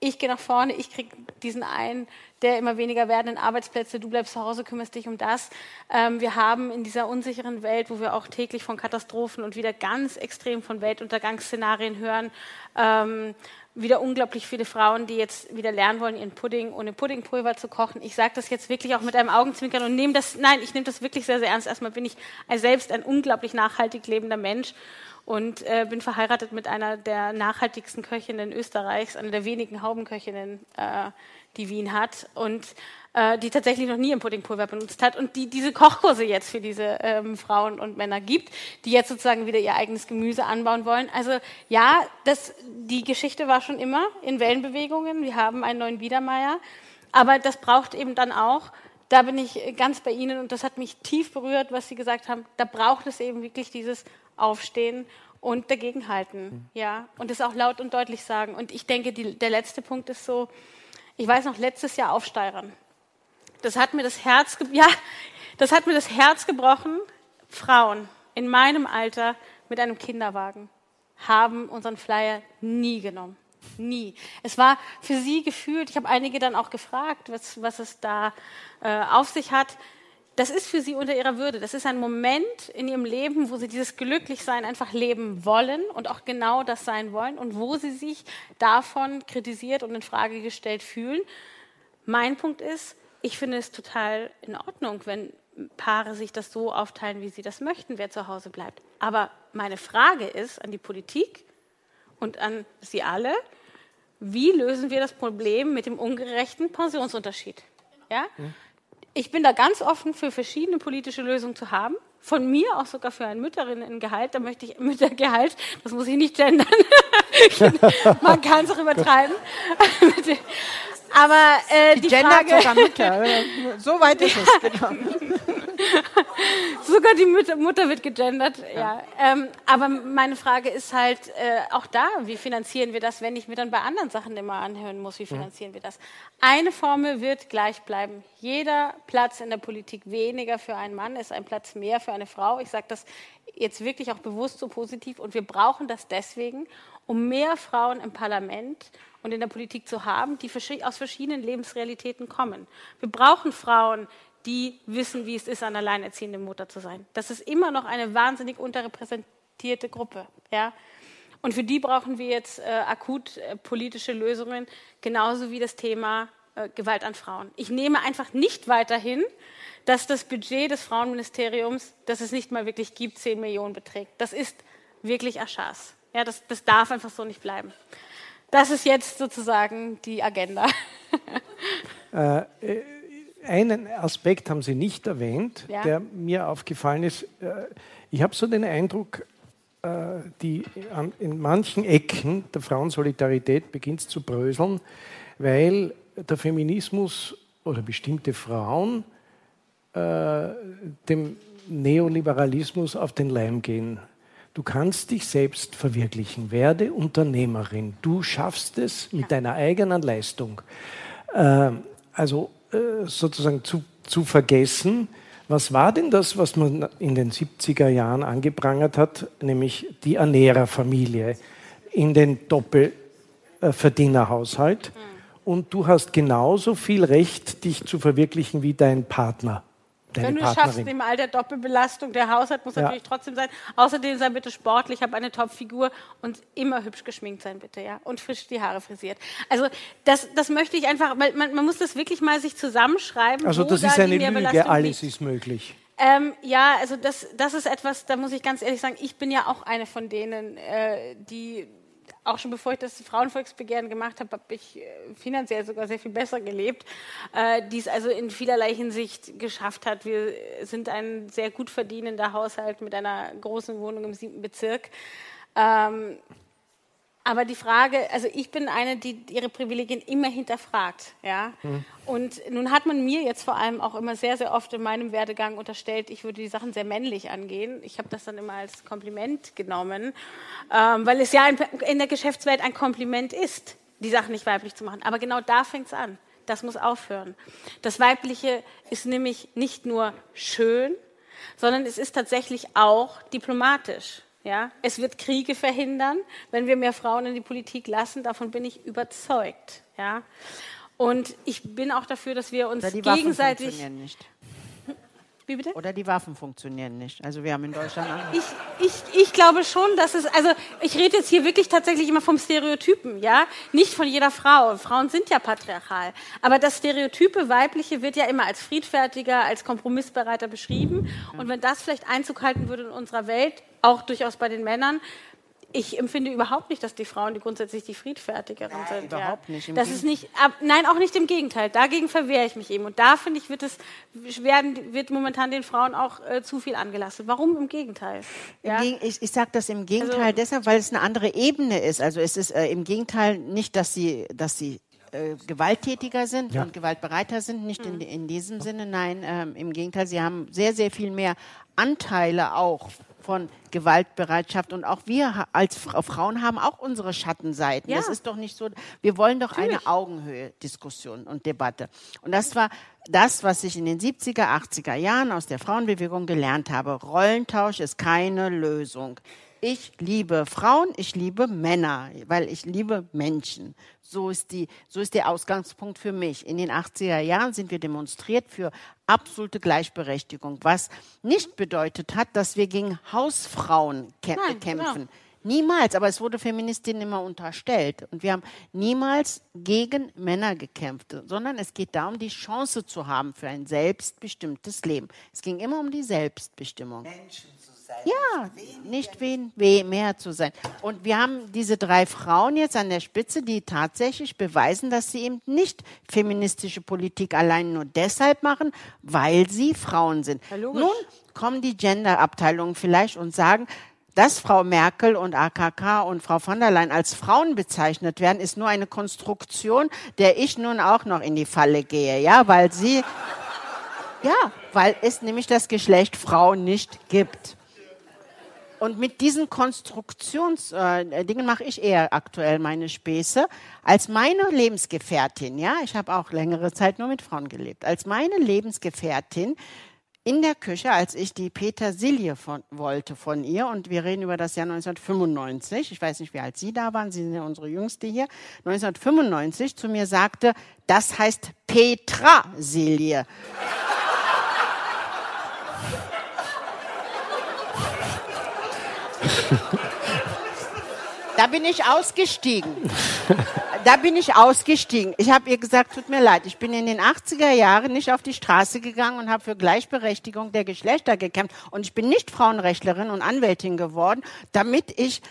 ich gehe nach vorne, ich kriege diesen einen der immer weniger werdenden Arbeitsplätze, du bleibst zu Hause, kümmerst dich um das. Ähm, wir haben in dieser unsicheren Welt, wo wir auch täglich von Katastrophen und wieder ganz extrem von Weltuntergangsszenarien hören, ähm, wieder unglaublich viele Frauen, die jetzt wieder lernen wollen, ihren Pudding ohne Puddingpulver zu kochen. Ich sage das jetzt wirklich auch mit einem Augenzwinkern und nehme das, nein, ich nehme das wirklich sehr, sehr ernst. Erstmal bin ich selbst ein unglaublich nachhaltig lebender Mensch und äh, bin verheiratet mit einer der nachhaltigsten Köchinnen Österreichs, einer der wenigen Haubenköchinnen, äh, die Wien hat und äh, die tatsächlich noch nie ein Puddingpulver benutzt hat und die diese Kochkurse jetzt für diese ähm, Frauen und Männer gibt, die jetzt sozusagen wieder ihr eigenes Gemüse anbauen wollen. Also ja, das, die Geschichte war schon immer in Wellenbewegungen. Wir haben einen neuen Biedermeier, aber das braucht eben dann auch da bin ich ganz bei Ihnen und das hat mich tief berührt, was Sie gesagt haben. Da braucht es eben wirklich dieses Aufstehen und dagegenhalten, ja, und das auch laut und deutlich sagen. Und ich denke, die, der letzte Punkt ist so, ich weiß noch, letztes Jahr Aufsteigern. Das hat mir das Herz, ja, das hat mir das Herz gebrochen. Frauen in meinem Alter mit einem Kinderwagen haben unseren Flyer nie genommen. Nie. Es war für sie gefühlt, ich habe einige dann auch gefragt, was, was es da äh, auf sich hat. Das ist für sie unter ihrer Würde. Das ist ein Moment in ihrem Leben, wo sie dieses Glücklichsein einfach leben wollen und auch genau das sein wollen und wo sie sich davon kritisiert und in Frage gestellt fühlen. Mein Punkt ist, ich finde es total in Ordnung, wenn Paare sich das so aufteilen, wie sie das möchten, wer zu Hause bleibt. Aber meine Frage ist an die Politik und an Sie alle, wie lösen wir das Problem mit dem ungerechten Pensionsunterschied? Ja? Ich bin da ganz offen für verschiedene politische Lösungen zu haben. Von mir auch sogar für ein Mütterinnengehalt. Da möchte ich Müttergehalt, das muss ich nicht gendern. Man kann es auch übertreiben. Aber äh, die Gendert Frage, sogar Mütter. So weit ist es, genau. Sogar die Mutter, Mutter wird gegendert, ja. Ähm, aber meine Frage ist halt äh, auch da, wie finanzieren wir das, wenn ich mir dann bei anderen Sachen immer anhören muss, wie finanzieren wir das? Eine Formel wird gleich bleiben. Jeder Platz in der Politik weniger für einen Mann ist ein Platz mehr für eine Frau. Ich sage das jetzt wirklich auch bewusst so positiv und wir brauchen das deswegen, um mehr Frauen im Parlament und in der Politik zu haben, die aus verschiedenen Lebensrealitäten kommen. Wir brauchen Frauen, die wissen, wie es ist, eine alleinerziehende Mutter zu sein. Das ist immer noch eine wahnsinnig unterrepräsentierte Gruppe. Ja? Und für die brauchen wir jetzt äh, akut äh, politische Lösungen, genauso wie das Thema äh, Gewalt an Frauen. Ich nehme einfach nicht weiterhin, dass das Budget des Frauenministeriums, das es nicht mal wirklich gibt, 10 Millionen beträgt. Das ist wirklich Aschas. Ja, das, das darf einfach so nicht bleiben. Das ist jetzt sozusagen die Agenda. äh, einen Aspekt haben Sie nicht erwähnt, ja. der mir aufgefallen ist. Äh, ich habe so den Eindruck, äh, die in manchen Ecken der Frauensolidarität beginnt zu bröseln, weil der Feminismus oder bestimmte Frauen äh, dem Neoliberalismus auf den Leim gehen. Du kannst dich selbst verwirklichen. Werde Unternehmerin. Du schaffst es mit deiner eigenen Leistung. Äh, also sozusagen zu, zu vergessen, was war denn das, was man in den 70er Jahren angeprangert hat, nämlich die Ernährerfamilie in den Doppelverdienerhaushalt? Mhm. Und du hast genauso viel Recht, dich zu verwirklichen wie dein Partner. Wenn du es schaffst, im Alter Doppelbelastung, der Haushalt muss ja. natürlich trotzdem sein. Außerdem sei bitte sportlich, habe eine Top-Figur und immer hübsch geschminkt sein, bitte, ja. Und frisch die Haare frisiert. Also das, das möchte ich einfach, weil man, man muss das wirklich mal sich zusammenschreiben. Also das ist da eine Lüge, alles ist möglich. Ähm, ja, also das, das ist etwas, da muss ich ganz ehrlich sagen, ich bin ja auch eine von denen, äh, die auch schon bevor ich das Frauenvolksbegehren gemacht habe, habe ich äh, finanziell sogar sehr viel besser gelebt, äh, die es also in vielerlei Hinsicht geschafft hat. Wir sind ein sehr gut verdienender Haushalt mit einer großen Wohnung im siebten Bezirk. Ähm, aber die Frage, also ich bin eine, die ihre Privilegien immer hinterfragt, ja. Mhm. Und nun hat man mir jetzt vor allem auch immer sehr, sehr oft in meinem Werdegang unterstellt, ich würde die Sachen sehr männlich angehen. Ich habe das dann immer als Kompliment genommen, ähm, weil es ja in, in der Geschäftswelt ein Kompliment ist, die Sachen nicht weiblich zu machen. Aber genau da fängt es an. Das muss aufhören. Das Weibliche ist nämlich nicht nur schön, sondern es ist tatsächlich auch diplomatisch. Ja, es wird Kriege verhindern, wenn wir mehr Frauen in die Politik lassen. Davon bin ich überzeugt. Ja, und ich bin auch dafür, dass wir uns Oder die gegenseitig. Waffen funktionieren nicht. Wie bitte? Oder die Waffen funktionieren nicht. Also wir haben in Deutschland. Ich, ich, ich glaube schon, dass es, also ich rede jetzt hier wirklich tatsächlich immer vom Stereotypen, ja, nicht von jeder Frau. Frauen sind ja patriarchal, aber das Stereotype weibliche wird ja immer als friedfertiger, als kompromissbereiter beschrieben. Und wenn das vielleicht Einzug halten würde in unserer Welt, auch durchaus bei den Männern, ich empfinde überhaupt nicht, dass die Frauen die grundsätzlich die friedfertigeren nein, sind. Überhaupt ja. nicht. das ist nicht ab, nein, auch nicht im Gegenteil. Dagegen verwehre ich mich eben. Und da finde ich, wird es werden, wird momentan den Frauen auch äh, zu viel angelassen. Warum im Gegenteil? Ja? Im ich ich sage das im Gegenteil also, deshalb, weil es eine andere Ebene ist. Also es ist äh, im Gegenteil nicht, dass sie, dass sie äh, gewalttätiger sind ja. und gewaltbereiter sind, nicht in, in diesem Sinne, nein, ähm, im Gegenteil, sie haben sehr, sehr viel mehr Anteile auch von Gewaltbereitschaft. Und auch wir als Frauen haben auch unsere Schattenseiten. Ja. Das ist doch nicht so. Wir wollen doch Natürlich. eine Augenhöhe-Diskussion und Debatte. Und das war das, was ich in den 70er, 80er Jahren aus der Frauenbewegung gelernt habe. Rollentausch ist keine Lösung. Ich liebe Frauen, ich liebe Männer, weil ich liebe Menschen. So ist, die, so ist der Ausgangspunkt für mich. In den 80er Jahren sind wir demonstriert für absolute Gleichberechtigung, was nicht bedeutet hat, dass wir gegen Hausfrauen kä Nein, kämpfen. Genau. Niemals, aber es wurde Feministinnen immer unterstellt. Und wir haben niemals gegen Männer gekämpft, sondern es geht darum, die Chance zu haben für ein selbstbestimmtes Leben. Es ging immer um die Selbstbestimmung. Menschen sein. Ja, nicht wen, weh, mehr zu sein. Und wir haben diese drei Frauen jetzt an der Spitze, die tatsächlich beweisen, dass sie eben nicht feministische Politik allein nur deshalb machen, weil sie Frauen sind. Ja, Nun kommen die Genderabteilungen vielleicht und sagen, dass Frau Merkel und AKK und Frau von der Leyen als Frauen bezeichnet werden, ist nur eine Konstruktion, der ich nun auch noch in die Falle gehe, ja, weil sie, ja, weil es nämlich das Geschlecht Frau nicht gibt. Und mit diesen Konstruktionsdingen äh, mache ich eher aktuell meine Späße. Als meine Lebensgefährtin, ja, ich habe auch längere Zeit nur mit Frauen gelebt, als meine Lebensgefährtin in der Küche, als ich die Petersilie von, wollte von ihr, und wir reden über das Jahr 1995, ich weiß nicht, wie alt Sie da waren, Sie sind ja unsere Jüngste hier, 1995 zu mir sagte, das heißt Petrasilie. Da bin ich ausgestiegen. da bin ich ausgestiegen. Ich habe ihr gesagt, tut mir leid, ich bin in den 80er Jahren nicht auf die Straße gegangen und habe für Gleichberechtigung der Geschlechter gekämpft. Und ich bin nicht Frauenrechtlerin und Anwältin geworden, damit ich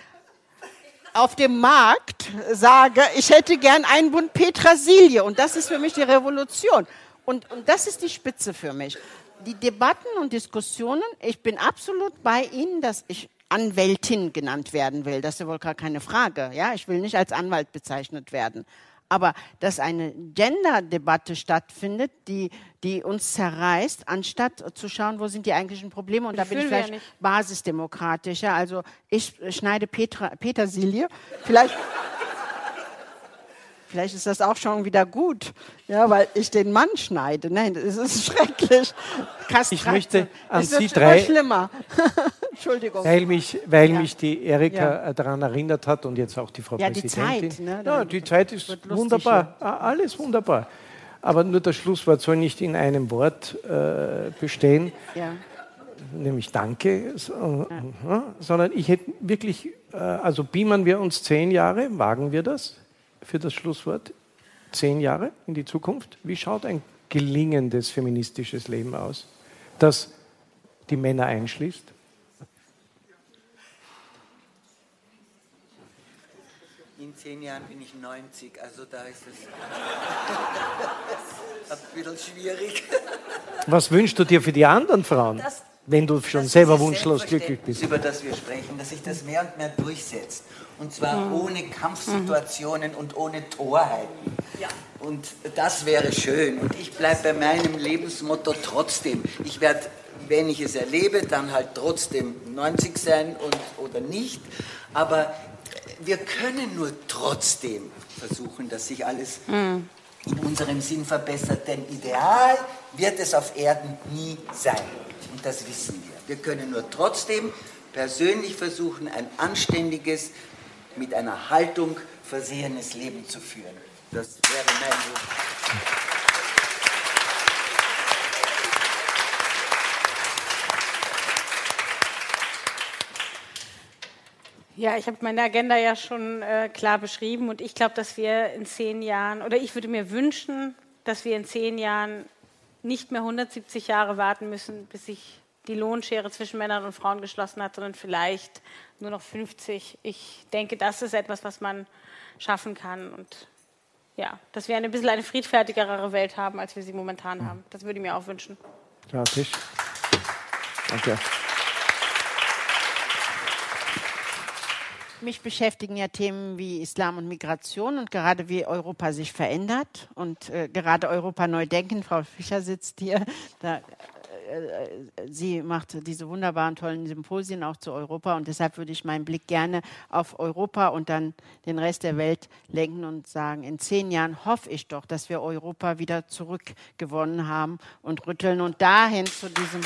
auf dem Markt sage, ich hätte gern einen Bund Petrasilie. Und das ist für mich die Revolution. Und, und das ist die Spitze für mich. Die Debatten und Diskussionen, ich bin absolut bei Ihnen, dass ich Anwältin genannt werden will. Das ist ja wohl gar keine Frage. Ja, ich will nicht als Anwalt bezeichnet werden. Aber dass eine Gender-Debatte stattfindet, die, die uns zerreißt, anstatt zu schauen, wo sind die eigentlichen Probleme. Und da bin ich vielleicht ja basisdemokratischer. Also ich schneide Petra, Petersilie. Vielleicht Vielleicht ist das auch schon wieder gut, ja, weil ich den Mann schneide. Nein, das ist schrecklich. Kastration. Ich möchte an Sie drei, schlimmer. Entschuldigung. Weil mich, weil ja. mich die Erika ja. daran erinnert hat und jetzt auch die Frau ja, Präsidentin. Die Zeit, ne? ja, die Zeit ist wunderbar, alles wunderbar. Aber nur das Schlusswort soll nicht in einem Wort äh, bestehen, ja. nämlich Danke, so, ja. sondern ich hätte wirklich, äh, also beamen wir uns zehn Jahre, wagen wir das? Für das Schlusswort. Zehn Jahre in die Zukunft. Wie schaut ein gelingendes feministisches Leben aus, das die Männer einschließt? In zehn Jahren bin ich 90, also da ist es ein bisschen schwierig. Was wünschst du dir für die anderen Frauen? Das, wenn du schon selber wunschlos glücklich bist. Über das wir sprechen, dass sich das mehr und mehr durchsetzt. Und zwar mhm. ohne Kampfsituationen mhm. und ohne Torheiten. Ja. Und das wäre schön. Und ich bleibe bei meinem Lebensmotto trotzdem. Ich werde, wenn ich es erlebe, dann halt trotzdem 90 sein und, oder nicht. Aber wir können nur trotzdem versuchen, dass sich alles mhm. in unserem Sinn verbessert. Denn ideal wird es auf Erden nie sein. Und das wissen wir. Wir können nur trotzdem persönlich versuchen, ein anständiges, mit einer Haltung versehenes Leben zu führen. Das wäre mein Wunsch. Ja, ich habe meine Agenda ja schon äh, klar beschrieben und ich glaube, dass wir in zehn Jahren, oder ich würde mir wünschen, dass wir in zehn Jahren nicht mehr 170 Jahre warten müssen, bis sich die Lohnschere zwischen Männern und Frauen geschlossen hat, sondern vielleicht nur noch 50. Ich denke, das ist etwas, was man schaffen kann und ja, dass wir eine bisschen eine friedfertigere Welt haben, als wir sie momentan haben. Das würde ich mir auch wünschen. Ja, Tisch. Danke. Mich beschäftigen ja Themen wie Islam und Migration und gerade wie Europa sich verändert und äh, gerade Europa neu denken. Frau Fischer sitzt hier. Da, sie macht diese wunderbaren, tollen Symposien auch zu Europa und deshalb würde ich meinen Blick gerne auf Europa und dann den Rest der Welt lenken und sagen, in zehn Jahren hoffe ich doch, dass wir Europa wieder zurückgewonnen haben und rütteln und dahin zu diesem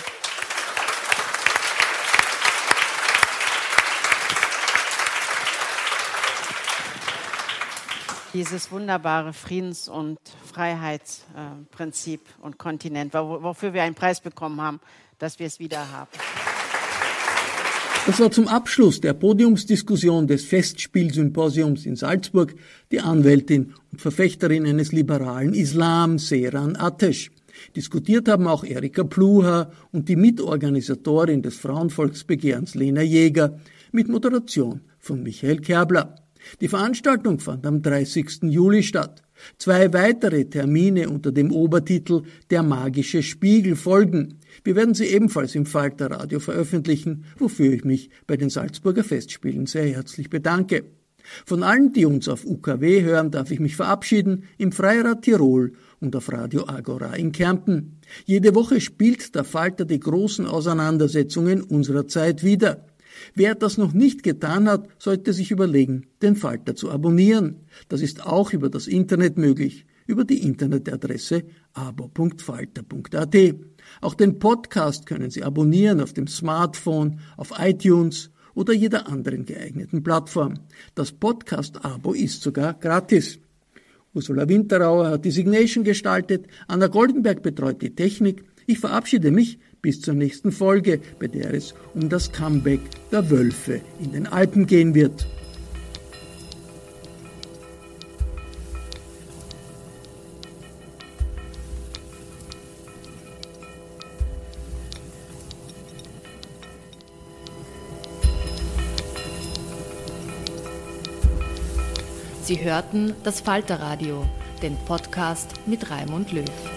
dieses wunderbare Friedens- und Freiheitsprinzip und Kontinent, wofür wir einen Preis bekommen haben, dass wir es wieder haben. Das war zum Abschluss der Podiumsdiskussion des Festspielsymposiums in Salzburg die Anwältin und Verfechterin eines liberalen Islam, Seran Atesh. Diskutiert haben auch Erika Pluha und die Mitorganisatorin des Frauenvolksbegehrens Lena Jäger mit Moderation von Michael Kerbler. Die Veranstaltung fand am 30. Juli statt. Zwei weitere Termine unter dem Obertitel Der magische Spiegel folgen. Wir werden sie ebenfalls im Falter Radio veröffentlichen, wofür ich mich bei den Salzburger Festspielen sehr herzlich bedanke. Von allen, die uns auf UKW hören, darf ich mich verabschieden im Freirad Tirol und auf Radio Agora in Kärnten. Jede Woche spielt der Falter die großen Auseinandersetzungen unserer Zeit wieder. Wer das noch nicht getan hat, sollte sich überlegen, den Falter zu abonnieren. Das ist auch über das Internet möglich, über die Internetadresse abo.falter.at. Auch den Podcast können Sie abonnieren auf dem Smartphone, auf iTunes oder jeder anderen geeigneten Plattform. Das Podcast-Abo ist sogar gratis. Ursula Winterauer hat die Signation gestaltet, Anna Goldenberg betreut die Technik. Ich verabschiede mich bis zur nächsten Folge, bei der es um das Comeback der Wölfe in den Alpen gehen wird. Sie hörten das Falterradio, den Podcast mit Raimund Löw.